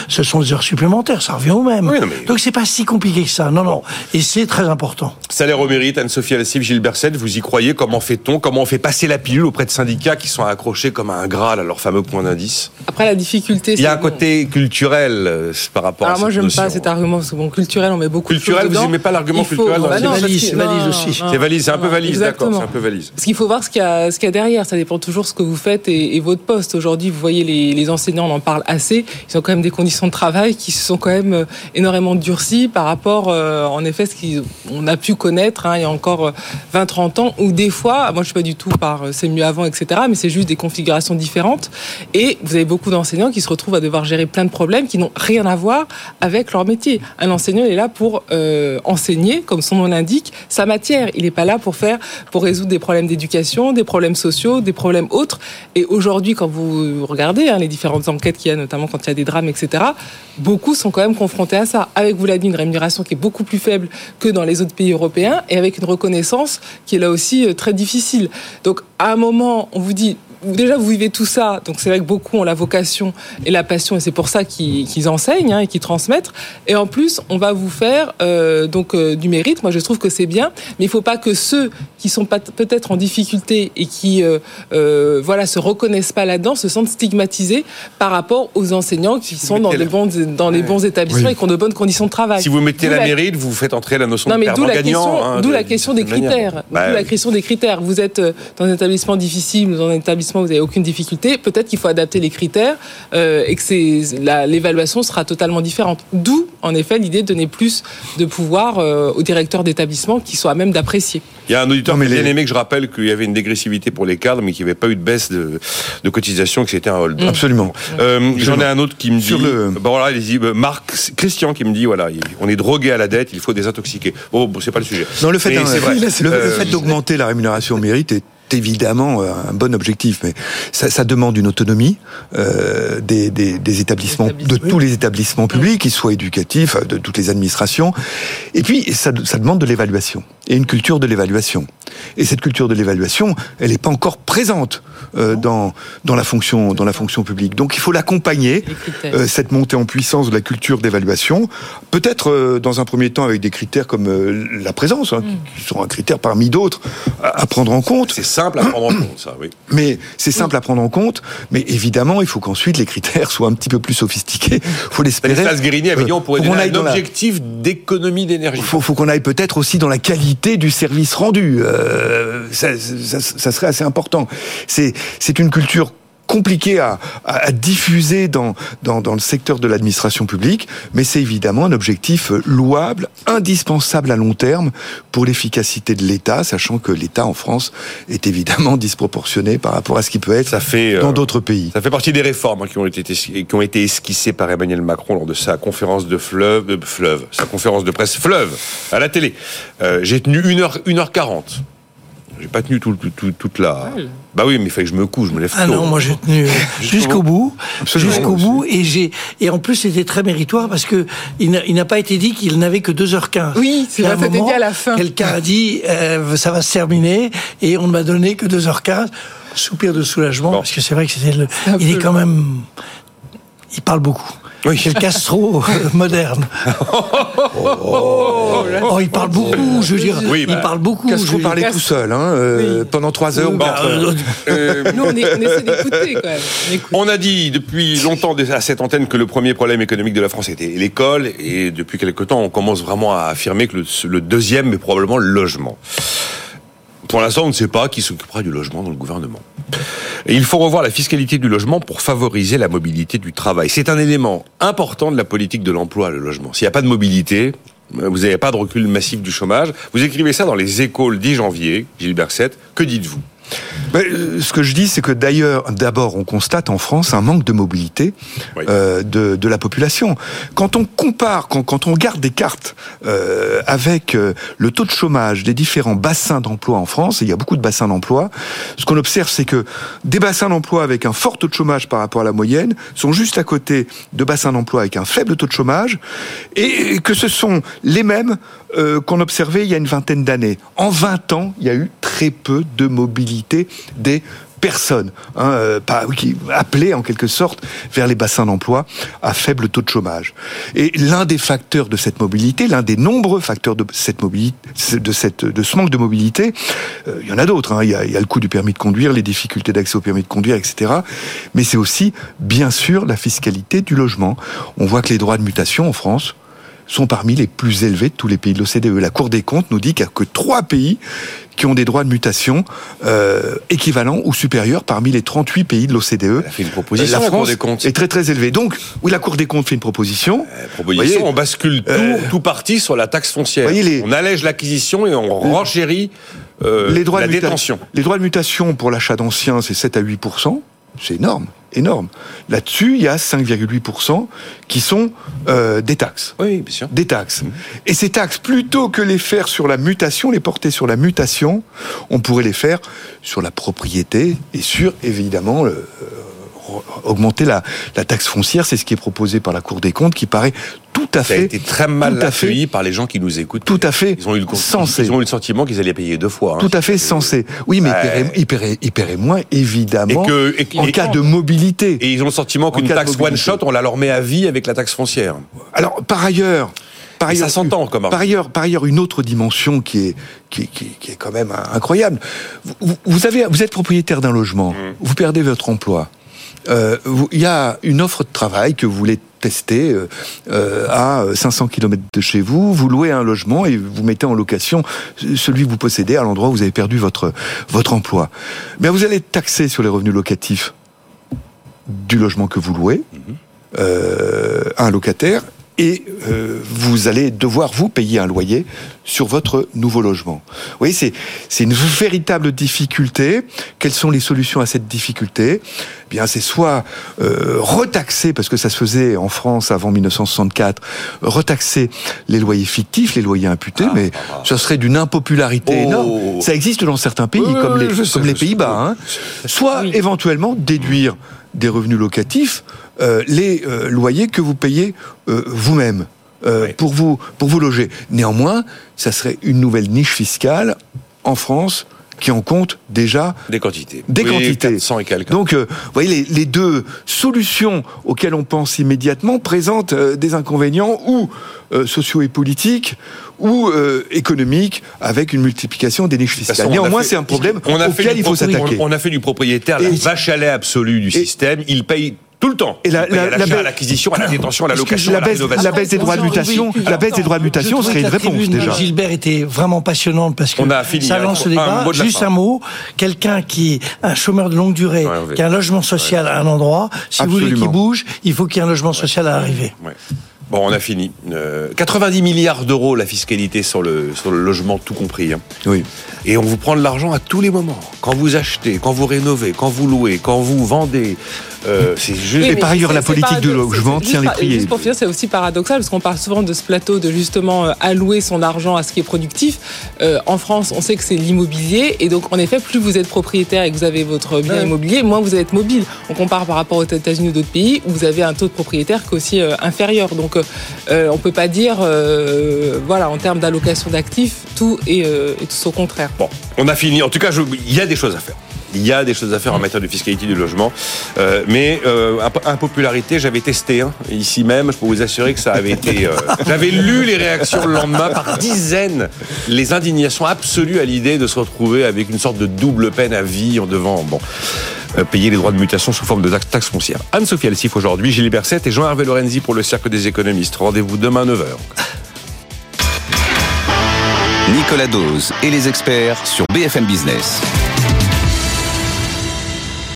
ce sont des heures supplémentaires, ça revient au même. Donc c'est pas si compliqué que ça, non, non, et c'est très important. Salaire au mérite, Anne-Sophie Alessif, Gilles Berset, vous y croyez? Comment fait-on? Comment on fait passer la pilule auprès de syndicats qui sont accrochés comme un graal à leur fameux point d'indice? Après, la difficulté, Il y a un côté culturel euh, par rapport Alors à moi, j'aime pas cet argument, parce que bon, culturel, on met beaucoup culturel, de vous n'aimez pas l'argument culturel bah C'est valise, c'est valise aussi. C'est valise, c'est un peu valise, d'accord, c'est un peu valise. Parce qu'il faut voir ce qu'il y, a, ce qu'il y a derrière, ça dépend toujours de ce que vous faites et, votre poste. Aujourd'hui, vous voyez, les, les, enseignants, on en parle assez, ils ont quand même des conditions de travail qui se sont quand même euh, énormément durcies par rapport, euh, en effet, ce qu'on a pu connaître hein, il y a encore 20-30 ans, où des fois, moi je suis pas du tout par c'est mieux avant, etc., mais c'est juste des configurations différentes. Et vous avez beaucoup d'enseignants qui se retrouvent à devoir gérer plein de problèmes qui n'ont rien à voir avec leur métier. Un enseignant est là pour euh, enseigner, comme son nom l'indique, sa matière. Il n'est pas là pour faire, pour résoudre des problèmes d'éducation, des problèmes sociaux, des problèmes autres. Et aujourd'hui, quand vous regardez hein, les différentes enquêtes qu'il y a, notamment quand il y a des drames, etc., beaucoup sont quand même confrontés à ça. Avec, vous l'avez dit, une rémunération qui est beaucoup plus faible que dans les autres pays européens et avec une reconnaissance qui est là aussi euh, très difficile. Donc, à un moment, on vous dit, déjà vous vivez tout ça, donc c'est vrai que beaucoup ont la vocation et la passion, et c'est pour ça qu'ils enseignent hein, et qu'ils transmettent. Et en plus, on va vous faire euh, donc euh, du mérite. Moi, je trouve que c'est bien, mais il ne faut pas que ceux qui sont peut-être en difficulté et qui euh, voilà se reconnaissent pas là-dedans se sentent stigmatisés par rapport aux enseignants qui sont dans les bons dans les bons établissements et qui ont de bonnes conditions de travail. Si vous mettez la, mérite, vous faites entrer la notion de mais d'où la question, hein, d'où la question des critères. Bah d'où la question des critères. Vous êtes dans un établissement difficile ou dans un établissement vous n'avez aucune difficulté, peut-être qu'il faut adapter les critères euh, et que l'évaluation sera totalement différente. D'où, en effet, l'idée de donner plus de pouvoir euh, aux directeurs d'établissement qui soient à même d'apprécier. Il y a un auditeur mais bien aimé que je rappelle qu'il y avait une dégressivité pour les cadres, mais qu'il n'y avait pas eu de baisse de, de cotisation, que c'était un hold. Absolument. Euh, j'en ai un autre qui me dit. Le... Bon, voilà, Marc Christian qui me dit voilà, on est drogué à la dette, il faut désintoxiquer. Bon, bon c'est pas le sujet. Non, le fait, *laughs* le fait d'augmenter la rémunération au mérite est évidemment euh, un bon objectif, mais ça, ça demande une autonomie euh, des, des, des, établissements, de tous les établissements publics, qu'ils soient éducatifs, de toutes les administrations. Et puis, ça, ça demande de l'évaluation et une culture de l'évaluation. Et cette culture de l'évaluation, elle n'est pas encore présente euh, dans dans la fonction dans la fonction publique. Donc, il faut l'accompagner euh, cette montée en puissance de la culture d'évaluation, peut-être euh, dans un premier temps avec des critères comme euh, la présence, hein, mm. qui sont un critère parmi d'autres à, à, prendre en compte. C'est simple à prendre en compte, ça, oui. *clears throat* Mais c'est simple à prendre en compte, mais évidemment, il faut qu'ensuite les critères *laughs* soient un petit peu plus sophistiqués. faut l'espérer. Stanislas Guérini avait dit on pourrait donner un objectif d'économie d'énergie. Il faut, faut qu'on aille peut-être aussi dans la qualité du service rendu. Euh, ça, ça, ça, serait assez important. C'est une culture compliqué à, à, diffuser dans, dans, dans, le secteur de l'administration publique, mais c'est évidemment un objectif louable, indispensable à long terme pour l'efficacité de l'État, sachant que l'État en France est évidemment *laughs* disproportionné par rapport à ce qui peut être ça fait, dans euh, d'autres pays. Ça fait partie des réformes hein, qui, ont été, qui ont été esquissées par Emmanuel Macron lors de sa conférence de fleuve, euh, fleuve sa conférence de presse fleuve à la télé. Euh, J'ai tenu 1h, 1h40. J'ai pas tenu tout, tout, toute la. Bah oui, mais il fallait que je me couche, je me lève Ah non, moi j'ai tenu *laughs* jusqu'au bout, jusqu'au bout, et j'ai et en plus c'était très méritoire parce que il n'a pas été dit qu'il n'avait que 2h15. Oui, c'est vrai, c'était dit à la fin. Quelqu'un a dit euh, ça va se terminer et on ne m'a donné que 2h15. Soupir de soulagement parce que c'est vrai que c'était le. Il est quand même, il parle beaucoup. Oui. C'est le Castro *laughs* moderne. Oh, oh, il parle beaucoup, je veux dire. Oui, il bah, parle beaucoup. Castro parlait tout seul, hein, euh, pendant trois heures. Bah, euh, *laughs* Nous, on, essaie d'écouter quand même. On, a dit depuis longtemps à cette antenne que le premier problème économique de la France était l'école, et depuis quelque temps, on commence vraiment à affirmer que le, le deuxième est probablement le logement. Pour l'instant, on ne sait pas qui s'occupera du logement dans le gouvernement. Il faut revoir la fiscalité du logement pour favoriser la mobilité du travail. C'est un élément important de la politique de l'emploi, le logement. S'il n'y a pas de mobilité, vous n'avez pas de recul massif du chômage. Vous écrivez ça dans les échos le 10 janvier, Gilbert 7. Que dites-vous? Euh, ce que je dis, c'est que d'ailleurs, d'abord, on constate en France un manque de mobilité euh, de, de, la population. Quand on compare, quand, quand on garde des cartes euh, avec euh, le taux de chômage des différents bassins d'emploi en France, et il y a beaucoup de bassins d'emploi, ce qu'on observe, c'est que des bassins d'emploi avec un fort taux de chômage par rapport à la moyenne sont juste à côté de bassins d'emploi avec un faible taux de chômage, et que ce sont les mêmes euh, qu'on observait il y a une vingtaine d'années. En 20 ans, il y a eu très peu de mobilité des personnes hein, euh, appelées en quelque sorte vers les bassins d'emploi à faible taux de chômage. Et l'un des facteurs de cette mobilité, l'un des nombreux facteurs de cette mobilité, de ce manque de mobilité, euh, il y en a d'autres. Hein, il, il y a le coût du permis de conduire, les difficultés d'accès au permis de conduire, etc. Mais c'est aussi bien sûr la fiscalité du logement. On voit que les droits de mutation en France sont parmi les plus élevés de tous les pays de l'OCDE. La Cour des comptes nous dit qu'il n'y a que trois pays qui ont des droits de mutation euh, équivalents ou supérieurs parmi les 38 pays de l'OCDE. Elle a fait une proposition, la, France des comptes. est très très élevée. Donc, oui, la Cour des comptes fait une proposition. Euh, proposition, on bascule tout, euh, tout parti sur la taxe foncière. On allège l'acquisition et on renchérit euh, les droits la de détention. Les droits de mutation pour l'achat d'anciens, c'est 7 à 8% c'est énorme, énorme. Là-dessus, il y a 5,8% qui sont euh, des taxes. Oui, bien sûr. Des taxes. Mmh. Et ces taxes, plutôt que les faire sur la mutation, les porter sur la mutation, on pourrait les faire sur la propriété et sur, évidemment, le, augmenter la, la taxe foncière, c'est ce qui est proposé par la Cour des comptes, qui paraît tout à fait. Ça a été très mal accueilli par les gens qui nous écoutent. Tout à fait. Ils ont eu le, sensé. Ils ont eu le sentiment qu'ils allaient payer deux fois. Hein. Tout à fait sensé. Oui, mais ils, paieraient, ils, paieraient, moins, évidemment, et que, en cas de mobilité. Et ils ont le sentiment qu'une taxe one-shot, on la leur met à vie avec la taxe foncière. Alors, par ailleurs, par ailleurs, ça s'entend comme par ailleurs, par ailleurs, une autre dimension qui est qui, qui, qui est quand même incroyable. Vous, vous, avez, vous êtes propriétaire d'un logement, mmh. vous perdez votre emploi euh, il y a une offre de travail que vous voulez tester euh, euh à 500 km de chez vous, vous louez un logement et vous mettez en location celui que vous possédez à l'endroit où vous avez perdu votre, votre emploi. Mais vous allez taxer sur les revenus locatifs du logement que vous louez mhm. euh, à un locataire et euh, vous allez devoir vous payer un loyer sur votre nouveau logement. Vous voyez, c'est c'est une véritable difficulté. Quelles sont les solutions à cette difficulté? Eh Bien, c'est soit euh, retaxer, parce que ça se faisait en France avant 1964, retaxer les loyers fictifs, les loyers imputés, ah, mais ah, ça serait d'une impopularité oh. énorme. Ça existe dans certains pays, comme les, comme les Pays-Bas. Hein. Soit éventuellement déduire des revenus locatifs les euh, loyers que vous payez euh, vous-même. pour vous pour vous loger. Néanmoins, ça serait une nouvelle niche fiscale en France qui en compte déjà des quantités. Des quantités. et quelques. Donc, vous voyez, les, deux solutions auxquelles on pense immédiatement présentent des inconvénients ou sociaux et politiques ou économiques avec une multiplication des niches fiscales. Néanmoins, c'est un problème on a auquel il faut s'attaquer. On, a fait du propriétaire la vache à lait absolue du système. Il paye tout le temps. Et la, la, la, à l'acquisition, à la détention, à la location, la baisse, à la baisse des droits de mutation, la baisse des droits de mutation serait une réponse déjà. Gilbert était vraiment passionnante parce que ça lance le débat. Juste un mot. Quelqu'un qui est un chômeur de longue durée, qui a un logement social à un endroit, si vous voulez qu'il bouge, il faut qu'il y ait un logement social à l'arrivée. Bon, on a fini. 90 euh, milliards d'euros la fiscalité sur le, sur le logement, tout compris. Hein. Oui. Et on vous prend de l'argent à tous les moments. Quand vous achetez, quand vous rénovez, quand vous louez, quand vous vendez. Euh, c'est juste. et par ailleurs, la politique de logement tient les prix. Juste pour finir, c'est aussi paradoxal parce qu'on parle souvent de ce plateau de justement euh, allouer son argent à ce qui est productif. Euh, en France, on sait que c'est l'immobilier et donc en effet, plus vous êtes propriétaire et que vous avez votre bien immobilier, moins vous êtes mobile. On compare par rapport aux États-Unis ou d'autres pays où vous avez un taux de propriétaire qui est aussi inférieur. Donc on peut pas dire, voilà, en termes d'allocation d'actifs, tout est, tout au contraire. Bon, on a fini. En tout cas, il y a des choses à faire. Il y a des choses à faire en matière de fiscalité du logement. Euh, mais euh, impopularité, j'avais testé hein, ici même. Je peux vous assurer que ça avait été. Euh, *laughs* j'avais lu les réactions le lendemain par dizaines, les indignations absolues à l'idée de se retrouver avec une sorte de double peine à vie en devant. Bon payer les droits de mutation sous forme de taxes foncières. Anne-Sophie Alsif aujourd'hui, Gilles Berset et Jean-Hervé Lorenzi pour le Cercle des économistes. Rendez-vous demain à 9h. Nicolas Dose et les experts sur BFM Business.